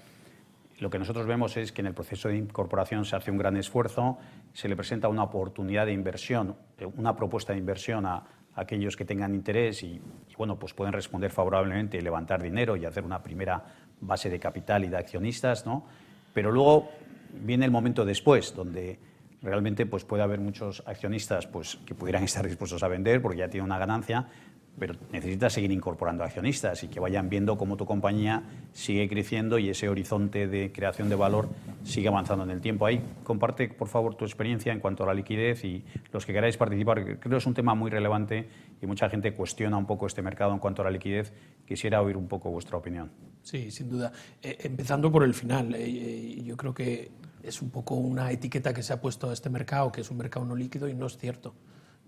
lo que nosotros vemos es que en el proceso de incorporación se hace un gran esfuerzo, se le presenta una oportunidad de inversión, eh, una propuesta de inversión a, aquellos que tengan interés y, bueno, pues pueden responder favorablemente y levantar dinero y hacer una primera base de capital y de accionistas, ¿no? Pero luego viene el momento después, donde realmente pues puede haber muchos accionistas pues, que pudieran estar dispuestos a vender porque ya tienen una ganancia, pero necesitas seguir incorporando accionistas y que vayan viendo cómo tu compañía sigue creciendo y ese horizonte de creación de valor sigue avanzando en el tiempo. Ahí comparte, por favor, tu experiencia en cuanto a la liquidez y los que queráis participar, creo que es un tema muy relevante y mucha gente cuestiona un poco este mercado en cuanto a la liquidez. Quisiera oír un poco vuestra opinión. Sí, sin duda. Eh, empezando por el final, eh, eh, yo creo que es un poco una etiqueta que se ha puesto a este mercado, que es un mercado no líquido y no es cierto.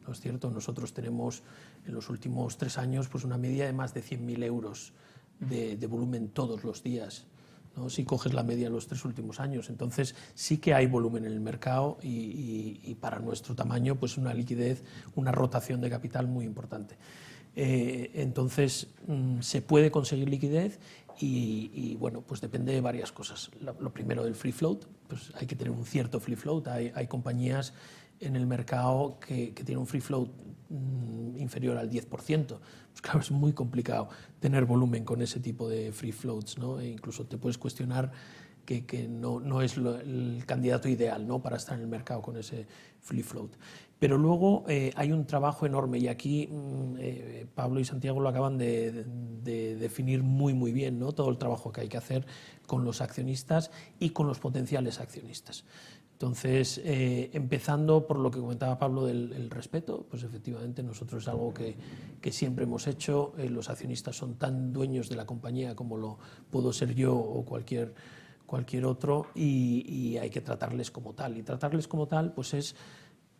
No es cierto, nosotros tenemos en los últimos tres años pues una media de más de 100.000 euros de, volumen todos los días. ¿no? si coges la media de los tres últimos años. Entonces sí que hay volumen en el mercado y, para nuestro tamaño pues una liquidez, una rotación de capital muy importante. Eh, entonces mm, se puede conseguir liquidez y, bueno, pues depende de varias cosas. Lo, primero del free float, pues hay que tener un cierto free float. Hay, hay compañías en el mercado que, que tiene un free float mm, inferior al 10%. Pues claro, es muy complicado tener volumen con ese tipo de free floats, ¿no? E incluso te puedes cuestionar que, que no, no, es el candidato ideal ¿no? para estar en el mercado con ese free float. Pero luego eh, hay un trabajo enorme y aquí mm, eh, Pablo y Santiago lo acaban de, de, definir muy muy bien, ¿no? todo el trabajo que hay que hacer con los accionistas y con los potenciales accionistas. Entonces, eh, empezando por lo que comentaba Pablo del respeto, pues efectivamente nosotros es algo que, siempre hemos hecho. Eh, los accionistas son tan dueños de la compañía como lo puedo ser yo o cualquier, cualquier otro y, hay que tratarles como tal. Y tratarles como tal pues es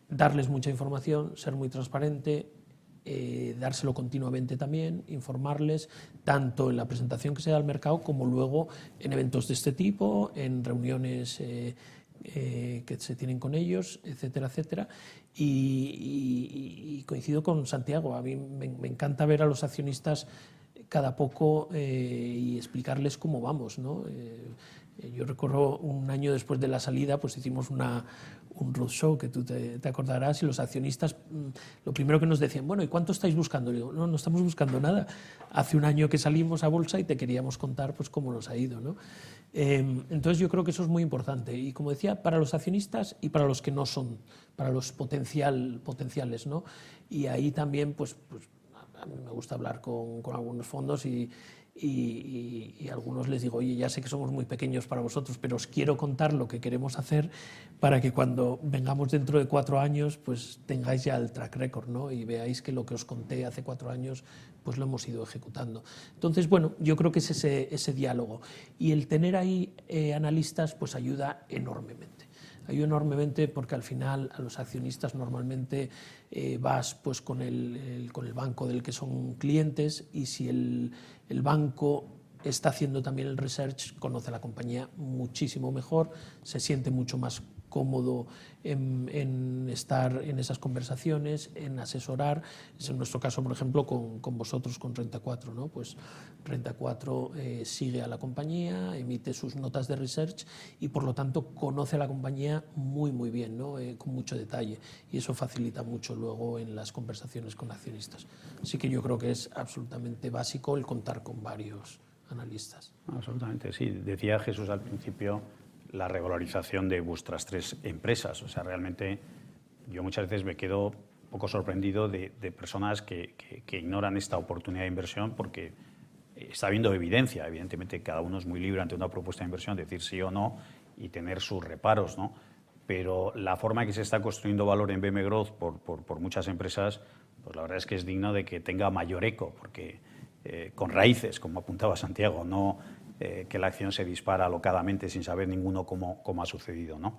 darles mucha información, ser muy transparente, eh, dárselo continuamente también, informarles, tanto en la presentación que se da al mercado como luego en eventos de este tipo, en reuniones eh, que se tienen con ellos, etcétera, etcétera. Y, coincido con Santiago, a mí me, encanta ver a los accionistas cada poco eh, y explicarles cómo vamos. ¿no? Eh, yo recuerdo un año después de la salida, pues hicimos una, un roadshow que tú te, acordarás y los accionistas mm, lo primero que nos decían, bueno, ¿y cuánto estáis buscando? digo, no, no estamos buscando nada. Hace un año que salimos a bolsa y te queríamos contar pues cómo nos ha ido. ¿no? Em, entonces yo creo que eso es muy importante y como decía, para los accionistas y para los que no son, para los potencial, potenciales. ¿no? Y ahí también pues, pues a mí me gusta hablar con, con algunos fondos y, y, a algunos les digo, oye, ya sé que somos muy pequeños para vosotros, pero os quiero contar lo que queremos hacer para que cuando vengamos dentro de cuatro años, pues tengáis ya el track record, ¿no? Y veáis que lo que os conté hace cuatro años, pues lo hemos ido ejecutando. Entonces, bueno, yo creo que es ese, ese diálogo. Y el tener ahí eh, analistas, pues ayuda enormemente ayuda enormemente porque al final a los accionistas normalmente eh, vas pues con el, con el banco del que son clientes y si el, el banco está haciendo también el research, conoce la compañía muchísimo mejor, se siente mucho más cómodo en, estar en esas conversaciones, en asesorar. Es en nuestro caso, por ejemplo, con, con vosotros, con Renta 4. ¿no? Pues Renta 4 eh, sigue a la compañía, emite sus notas de research y, por lo tanto, conoce a la compañía muy, muy bien, ¿no? Eh, con mucho detalle. Y eso facilita mucho luego en las conversaciones con accionistas. Así que yo creo que es absolutamente básico el contar con varios analistas. Absolutamente, sí. Decía Jesús al principio la regularización de vuestras tres empresas. O sea, realmente yo muchas veces me quedo un poco sorprendido de, personas que, ignoran esta oportunidad de inversión porque está habiendo evidencia. Evidentemente, cada uno es muy libre ante una propuesta de inversión, decir sí o no y tener sus reparos, ¿no? Pero la forma en que se está construyendo valor en BM Growth por, por, muchas empresas, pues la verdad es que es digno de que tenga mayor eco, porque eh, con raíces, como apuntaba Santiago, no eh, que la acción se dispara alocadamente sin saber ninguno cómo, cómo ha sucedido. ¿no?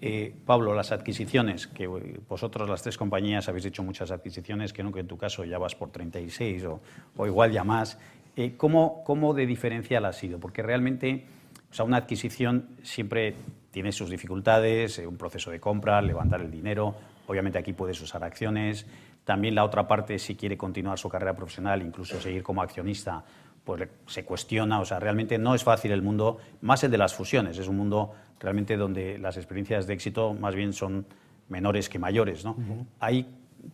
Eh, Pablo, las adquisiciones, que vosotros las tres compañías habéis hecho muchas adquisiciones, no que en tu caso ya vas por 36 o, o igual ya más. Eh, ¿cómo, ¿Cómo de diferencial ha sido? Porque realmente o sea, una adquisición siempre tiene sus dificultades, un proceso de compra, levantar el dinero, obviamente aquí puedes usar acciones, también la otra parte, si quiere continuar su carrera profesional, incluso seguir como accionista, pues se cuestiona. O sea, realmente no es fácil el mundo, más el de las fusiones. Es un mundo realmente donde las experiencias de éxito más bien son menores que mayores. ¿no?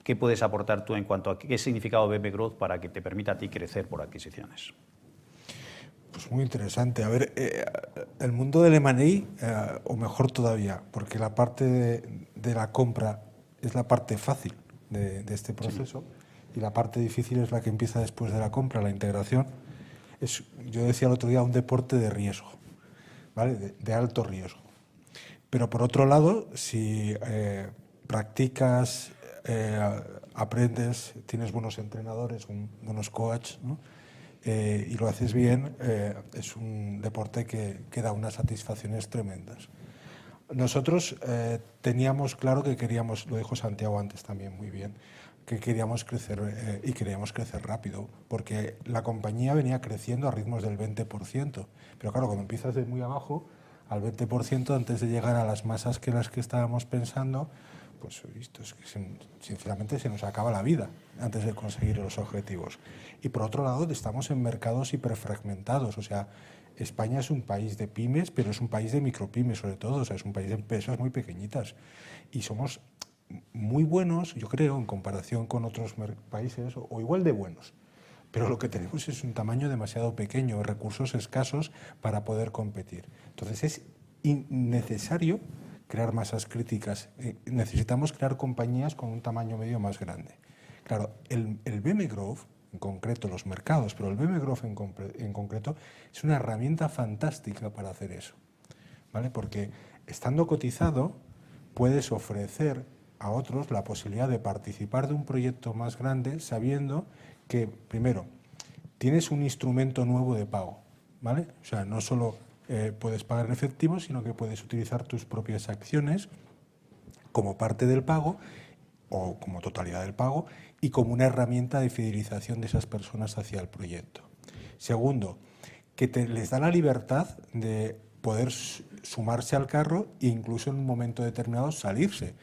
¿qué puedes aportar tú en cuanto a qué significado BB Growth para que te permita a ti crecer por adquisiciones? Pues muy interesante. A ver, eh, el mundo del M&A, eh, o mejor todavía, porque la parte de, la compra es la parte fácil de, este proceso y la parte difícil es la que empieza después de la compra, la integración. Yo decía el otro día, un deporte de riesgo, ¿vale? de, alto riesgo. Pero por otro lado, si eh, practicas, eh, aprendes, tienes buenos entrenadores, buenos coaches, eh, y lo haces bien, es un deporte que, que, da unas satisfacciones tremendas. Nosotros teníamos claro que queríamos, lo dijo Santiago antes también muy bien, que queríamos crecer eh, y queríamos crecer rápido, porque la compañía venía creciendo a ritmos del 20%. Pero claro, cuando empiezas de muy abajo, al 20% antes de llegar a las masas que las que estábamos pensando, pues esto es que sinceramente se nos acaba la vida antes de conseguir los objetivos. Y por otro lado, estamos en mercados hiperfragmentados, o sea, España es un país de pymes, pero es un país de micropymes sobre todo, o sea, es un país de empresas muy pequeñitas. Y somos muy buenos, yo creo, en comparación con otros países, o, igual de buenos. Pero lo que tenemos es un tamaño demasiado pequeño, recursos escasos para poder competir. Entonces es necesario crear masas críticas. Eh, necesitamos crear compañías con un tamaño medio más grande. Claro, el, el BM Growth, en concreto los mercados, pero el BM Growth en, en concreto, es una herramienta fantástica para hacer eso. ¿Vale? Porque estando cotizado, puedes ofrecer a otros la posibilidad de participar de un proyecto más grande sabiendo que, primero, tienes un instrumento nuevo de pago, ¿vale? O sea, no solo eh, puedes pagar en efectivo, sino que puedes utilizar tus propias acciones como parte del pago o como totalidad del pago y como una herramienta de fidelización de esas personas hacia el proyecto. Segundo, que te, les da la libertad de poder sumarse al carro e incluso en un momento determinado salirse.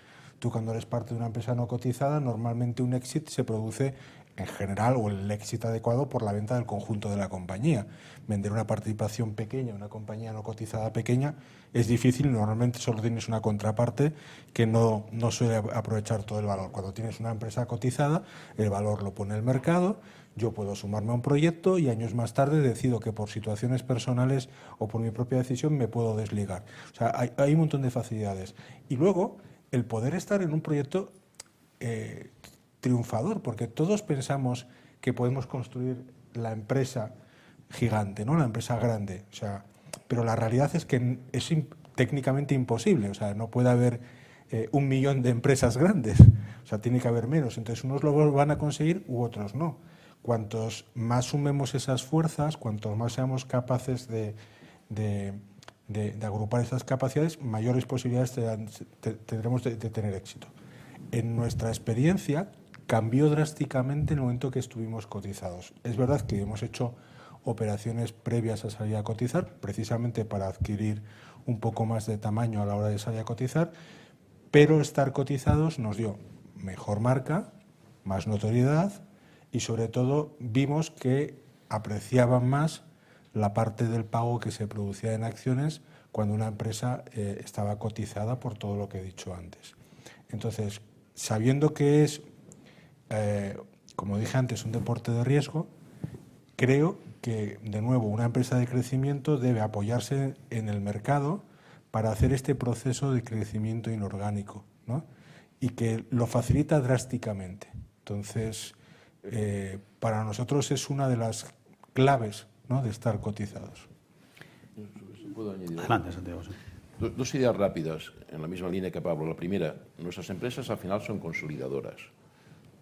Cuando eres parte de una empresa no cotizada, normalmente un exit se produce en general o el éxito adecuado por la venta del conjunto de la compañía. Vender una participación pequeña, una compañía no cotizada pequeña, es difícil, normalmente solo tienes una contraparte que no, no suele aprovechar todo el valor. Cuando tienes una empresa cotizada, el valor lo pone el mercado, yo puedo sumarme a un proyecto y años más tarde decido que por situaciones personales o por mi propia decisión me puedo desligar. O sea, hay un montón de facilidades. Y luego, el poder estar en un proyecto eh, triunfador, porque todos pensamos que podemos construir la empresa gigante, ¿no? la empresa grande. O sea, pero la realidad es que es técnicamente imposible. O sea, no puede haber eh, un millón de empresas grandes. O sea, tiene que haber menos. Entonces, unos lo van a conseguir u otros no. Cuantos más sumemos esas fuerzas, cuantos más seamos capaces de de, agrupar esas capacidades, mayores posibilidades tendremos de, tener éxito. En nuestra experiencia cambió drásticamente en el momento que estuvimos cotizados. Es verdad que hemos hecho operaciones previas a salir a cotizar, precisamente para adquirir un poco más de tamaño a la hora de salir a cotizar, pero estar cotizados nos dio mejor marca, más notoriedad y sobre todo vimos que apreciaban más la parte del pago que se producía en acciones cuando una empresa eh, estaba cotizada por todo lo que he dicho antes. Entonces, sabiendo que es, eh, como dije antes, un deporte de riesgo, creo que, de nuevo, una empresa de crecimiento debe apoyarse en el mercado para hacer este proceso de crecimiento inorgánico, ¿no? y que lo facilita drásticamente. Entonces, eh, para nosotros es una de las claves ¿no? de estar cotizados. ¿Puedo añadir? Adelante, Santiago. Dos ideas rápidas, en la misma línea que Pablo. La primera, nuestras empresas al final son consolidadoras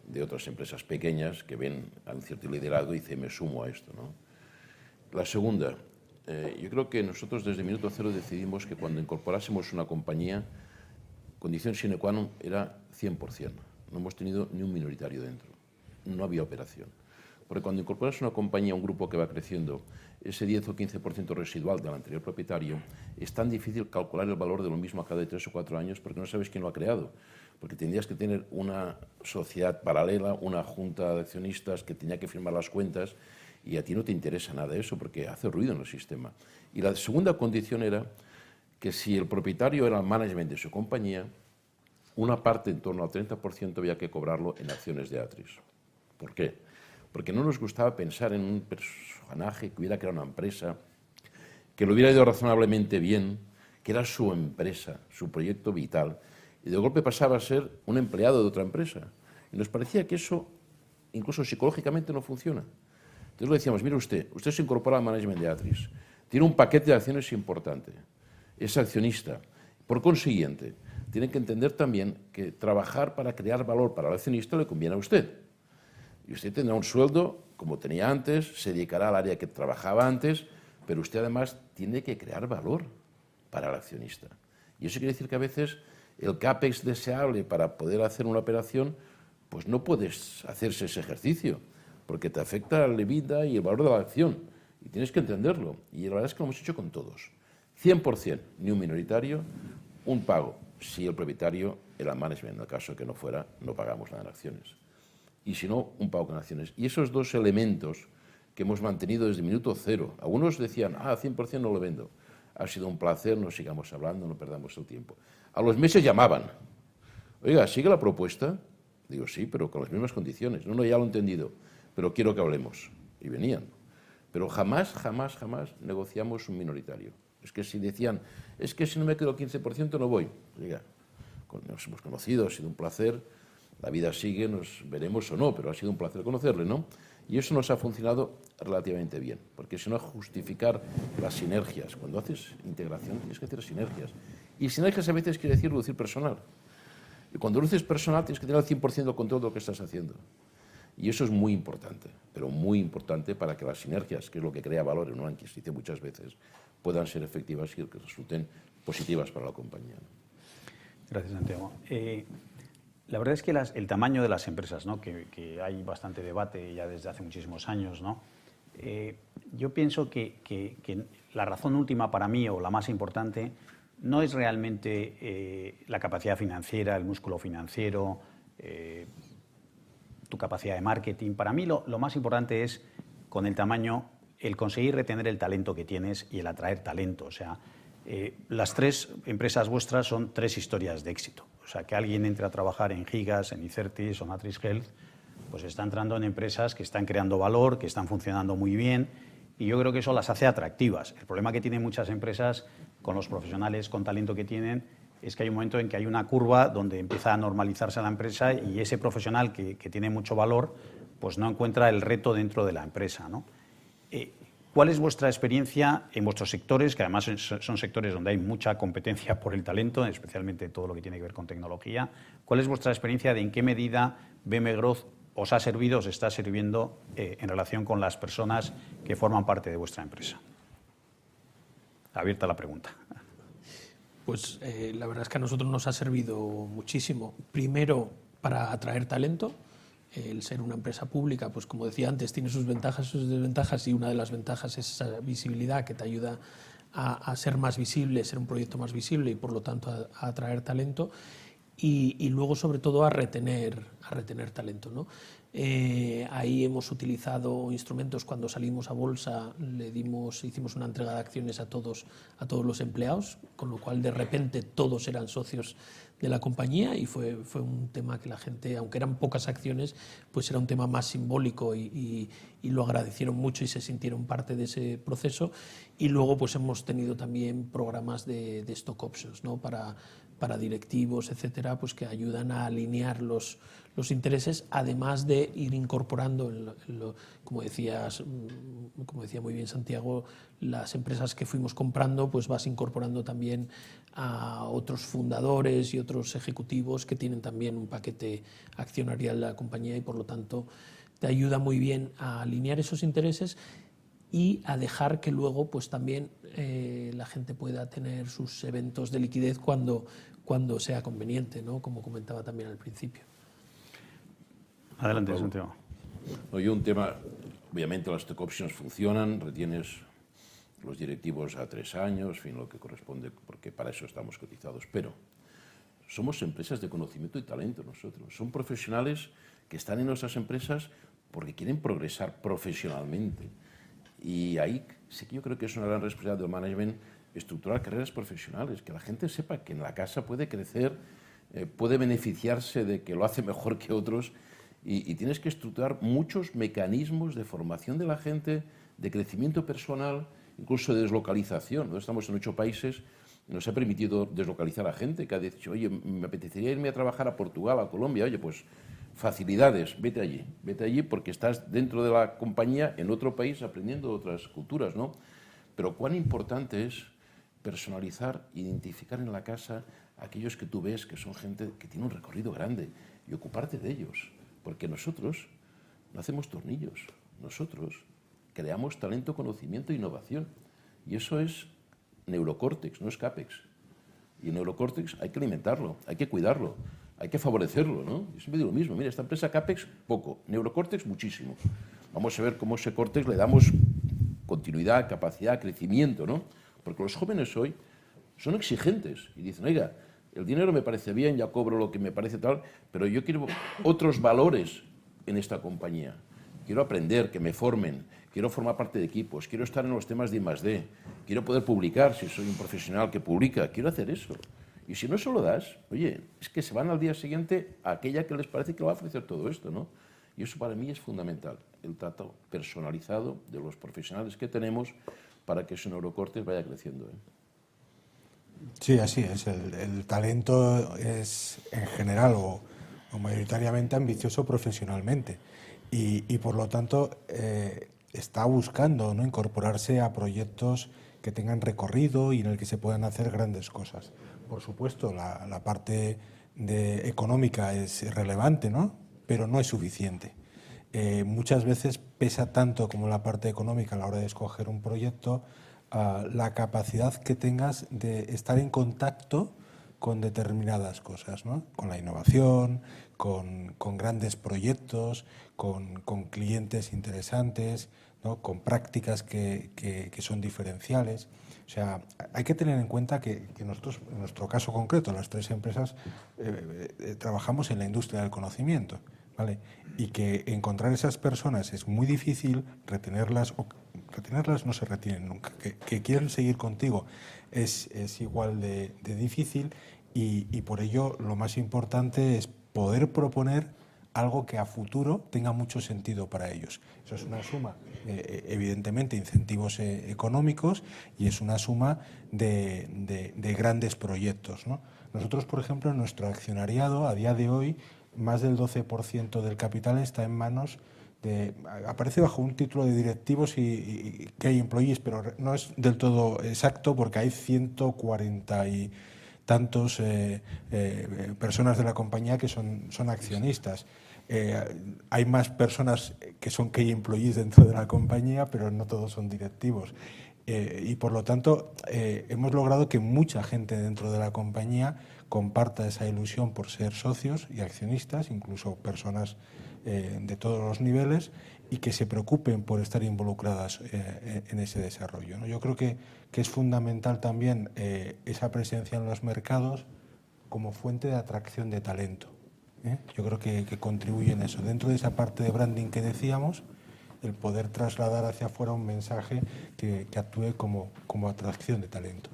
de otras empresas pequeñas que ven a un cierto liderazgo y dicen, me sumo a esto. ¿no? La segunda, Eh, yo creo que nosotros desde minuto cero decidimos que cuando incorporásemos una compañía, condición sine qua non era 100%. No hemos tenido ni un minoritario dentro. No había operación. Porque cuando incorporas una compañía, un grupo que va creciendo, ese 10 o 15% residual del anterior propietario, es tan difícil calcular el valor de lo mismo a cada tres o cuatro años porque no sabes quién lo ha creado. Porque tendrías que tener una sociedad paralela, una junta de accionistas que tenía que firmar las cuentas y a ti no te interesa nada eso porque hace ruido en el sistema. Y la segunda condición era que si el propietario era el management de su compañía, una parte, en torno al 30%, había que cobrarlo en acciones de Atris. ¿Por qué? Porque no nos gustaba pensar en un personaje que hubiera creado una empresa, que lo hubiera ido razonablemente bien, que era su empresa, su proyecto vital, y de golpe pasaba a ser un empleado de otra empresa. Y nos parecía que eso, incluso psicológicamente, no funciona. Entonces le decíamos, mire usted, usted se incorpora al management de Atris, tiene un paquete de acciones importante, es accionista. Por consiguiente, tiene que entender también que trabajar para crear valor para el accionista le conviene a usted. Y usted tendrá un sueldo como tenía antes, se dedicará al área que trabajaba antes, pero usted además tiene que crear valor para el accionista. Y eso quiere decir que a veces el CAPEX deseable para poder hacer una operación, pues no puedes hacerse ese ejercicio, porque te afecta la vida y el valor de la acción. Y tienes que entenderlo. Y la verdad es que lo hemos hecho con todos. 100%, ni un minoritario, un pago. Si el propietario era management, en el caso que no fuera, no pagamos nada en acciones. Y si no, un pago con acciones. Y esos dos elementos que hemos mantenido desde minuto cero. Algunos decían, ah, 100% no lo vendo. Ha sido un placer, no sigamos hablando, no perdamos el tiempo. A los meses llamaban. Oiga, ¿sigue la propuesta? Digo, sí, pero con las mismas condiciones. No, no, ya lo he entendido, pero quiero que hablemos. Y venían. Pero jamás, jamás, jamás negociamos un minoritario. Es que si decían, es que si no me quedo 15% no voy. Oiga, nos hemos conocido, ha sido un placer. La vida sigue, nos veremos o no, pero ha sido un placer conocerle, ¿no? Y eso nos ha funcionado relativamente bien, porque si no, justificar las sinergias. Cuando haces integración tienes que hacer sinergias. Y sinergias a veces quiere decir reducir personal. Y cuando reduces personal tienes que tener el 100% de control de lo que estás haciendo. Y eso es muy importante, pero muy importante para que las sinergias, que es lo que crea valor en una adquisición muchas veces, puedan ser efectivas y que resulten positivas para la compañía. Gracias, Santiago. Eh, la verdad es que el tamaño de las empresas, que, hay bastante debate ya desde hace muchísimos años. Eh, yo pienso que, la razón última para mí, o la más importante, no es realmente eh, la capacidad financiera, el músculo financiero, tu capacidad de marketing. Para mí lo, más importante es, con el tamaño, el conseguir retener el talento que tienes y el atraer talento. O sea, eh, las tres empresas vuestras son tres historias de éxito. O sea, que alguien entre a trabajar en Gigas, en Icertis o Matrix Health, pues está entrando en empresas que están creando valor, que están funcionando muy bien, y yo creo que eso las hace atractivas. El problema que tienen muchas empresas con los profesionales, con talento que tienen, es que hay un momento en que hay una curva donde empieza a normalizarse la empresa y ese profesional que, tiene mucho valor, pues no encuentra el reto dentro de la empresa. ¿no? Eh, ¿Cuál es vuestra experiencia en vuestros sectores, que además son sectores donde hay mucha competencia por el talento, especialmente todo lo que tiene que ver con tecnología? ¿Cuál es vuestra experiencia de en qué medida BM Growth os ha servido, os está sirviendo eh, en relación con las personas que forman parte de vuestra empresa? Abierta la pregunta. Pues eh, la verdad es que a nosotros nos ha servido muchísimo. Primero, para atraer talento el ser una empresa pública, pues como decía antes, tiene sus ventajas y sus desventajas y una de las ventajas es esa visibilidad que te ayuda a, ser más visible, ser un proyecto más visible y por lo tanto a, atraer talento y, luego sobre todo a retener, a retener talento. ¿no? Eh, ahí hemos utilizado instrumentos cuando salimos a bolsa, le dimos, hicimos una entrega de acciones a todos, a todos los empleados, con lo cual de repente todos eran socios de la compañía y fue, fue un tema que la gente, aunque eran pocas acciones, pues era un tema más simbólico y, y, lo agradecieron mucho y se sintieron parte de ese proceso. Y luego pues hemos tenido también programas de, de stock options ¿no? para, para directivos, etcétera, pues que ayudan a alinear los, los intereses, además de ir incorporando, como, decías, mm, como decía muy bien Santiago, las empresas que fuimos comprando, pues vas incorporando también a otros fundadores y otros ejecutivos que tienen también un paquete accionarial de la compañía y por lo tanto te ayuda muy bien a alinear esos intereses y a dejar que luego pues también eh, la gente pueda tener sus eventos de liquidez cuando, cuando sea conveniente, ¿no? como comentaba también al principio. Adelante, Santiago. No, yo un tema, obviamente las stock options funcionan, retienes los directivos a tres años, fin, lo que corresponde, porque para eso estamos cotizados, pero somos empresas de conocimiento y talento nosotros, son profesionales que están en nuestras empresas porque quieren progresar profesionalmente. Y ahí sí que yo creo que es una gran responsabilidad del management estructurar carreras profesionales, que la gente sepa que en la casa puede crecer, eh, puede beneficiarse de que lo hace mejor que otros y, tienes que estructurar muchos mecanismos de formación de la gente, de crecimiento personal, incluso de deslocalización. Estamos en ocho países, nos ha permitido deslocalizar a gente que ha dicho, oye, me apetecería irme a trabajar a Portugal, a Colombia, oye, pues facilidades, vete allí, vete allí porque estás dentro de la compañía en otro país aprendiendo otras culturas, ¿no? Pero cuán importante es personalizar, identificar en la casa a aquellos que tú ves que son gente que tiene un recorrido grande y ocuparte de ellos. Porque nosotros no hacemos tornillos, nosotros creamos talento, conocimiento e innovación. Y eso es neurocórtex, no es CAPEX. Y el neurocórtex hay que alimentarlo, hay que cuidarlo, hay que favorecerlo. ¿no? Yo siempre digo lo mismo, mira, esta empresa CAPEX, poco, neurocórtex, muchísimo. Vamos a ver cómo ese córtex le damos continuidad, capacidad, crecimiento, ¿no? Porque los jóvenes hoy son exigentes y dicen, oiga, el dinero me parece bien, ya cobro lo que me parece tal, pero yo quiero otros valores en esta compañía. Quiero aprender, que me formen, quiero formar parte de equipos, quiero estar en los temas de I+.D., quiero poder publicar si soy un profesional que publica, quiero hacer eso. Y si no se lo das, oye, es que se van al día siguiente a aquella que les parece que va a ofrecer todo esto, ¿no? Y eso para mí es fundamental, el trato personalizado de los profesionales que tenemos para que su neurocortes vaya creciendo. ¿eh? Sí, así es. El, talento es en general o, mayoritariamente ambicioso profesionalmente y, por lo tanto eh, está buscando ¿no? incorporarse a proyectos que tengan recorrido y en el que se puedan hacer grandes cosas. Por supuesto, la, parte de económica es relevante, ¿no? pero no es suficiente. Eh, muchas veces pesa tanto como la parte económica a la hora de escoger un proyecto la capacidad que tengas de estar en contacto con determinadas cosas, ¿no? con la innovación, con, con grandes proyectos, con, con, clientes interesantes, ¿no? con prácticas que, que, son diferenciales. O sea, hay que tener en cuenta que, que nosotros, en nuestro caso concreto, las tres empresas, eh, eh, trabajamos en la industria del conocimiento. ¿Vale? Y que encontrar esas personas es muy difícil, retenerlas o retenerlas no se retienen nunca. Que, quieren seguir contigo es, es igual de, difícil y, por ello lo más importante es poder proponer algo que a futuro tenga mucho sentido para ellos. Eso es una suma, eh, evidentemente, incentivos eh, económicos y es una suma de, de, de grandes proyectos. ¿no? Nosotros, por ejemplo, en nuestro accionariado, a día de hoy, más del 12% del capital está en manos aparece bajo un título de directivos y, que hay employees, pero no es del todo exacto porque hay 140 y tantos eh, eh, personas de la compañía que son, son accionistas. Eh, hay más personas que son key employees dentro de la compañía, pero no todos son directivos. y por lo tanto, hemos logrado que mucha gente dentro de la compañía comparta esa ilusión por ser socios y accionistas, incluso personas eh, de todos los niveles y que se preocupen por estar involucradas eh, en ese desarrollo. Yo creo que, que, es fundamental también eh, esa presencia en los mercados como fuente de atracción de talento. Yo creo que, que, contribuye en eso. Dentro de esa parte de branding que decíamos, el poder trasladar hacia afuera un mensaje que, que actúe como, como atracción de talento.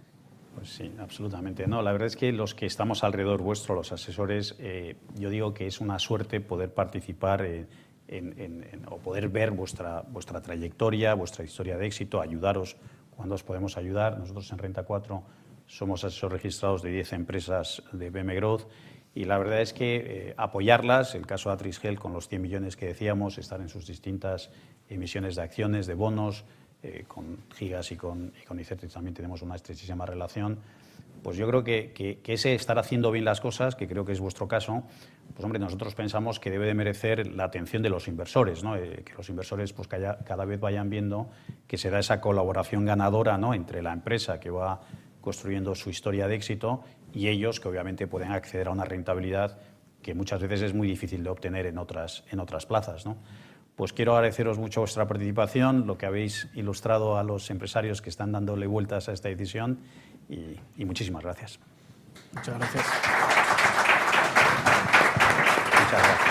Pues sí, absolutamente. No, la verdad es que los que estamos alrededor vuestro, los asesores, eh, yo digo que es una suerte poder participar en, o poder ver vuestra, vuestra trayectoria, vuestra historia de éxito, ayudaros cuando os podemos ayudar. Nosotros en Renta 4 somos asesores registrados de 10 empresas de BM Growth y la verdad es que eh, apoyarlas, el caso de Atrisgel con los 100 millones que decíamos, estar en sus distintas emisiones de acciones, de bonos, eh, con Gigas y con, y con también tenemos una estrechísima relación, pues yo creo que, ese estar haciendo bien las cosas, que creo que es vuestro caso, pues hombre, nosotros pensamos que debe de merecer la atención de los inversores, ¿no? Eh, que los inversores pues cada vez vayan viendo que se da esa colaboración ganadora ¿no? entre la empresa que va construyendo su historia de éxito y ellos que obviamente pueden acceder a una rentabilidad que muchas veces es muy difícil de obtener en otras, en otras plazas. ¿no? Pues quiero agradeceros mucho vuestra participación, lo que habéis ilustrado a los empresarios que están dándole vueltas a esta decisión y, y muchísimas gracias. Muchas gracias. Muchas gracias.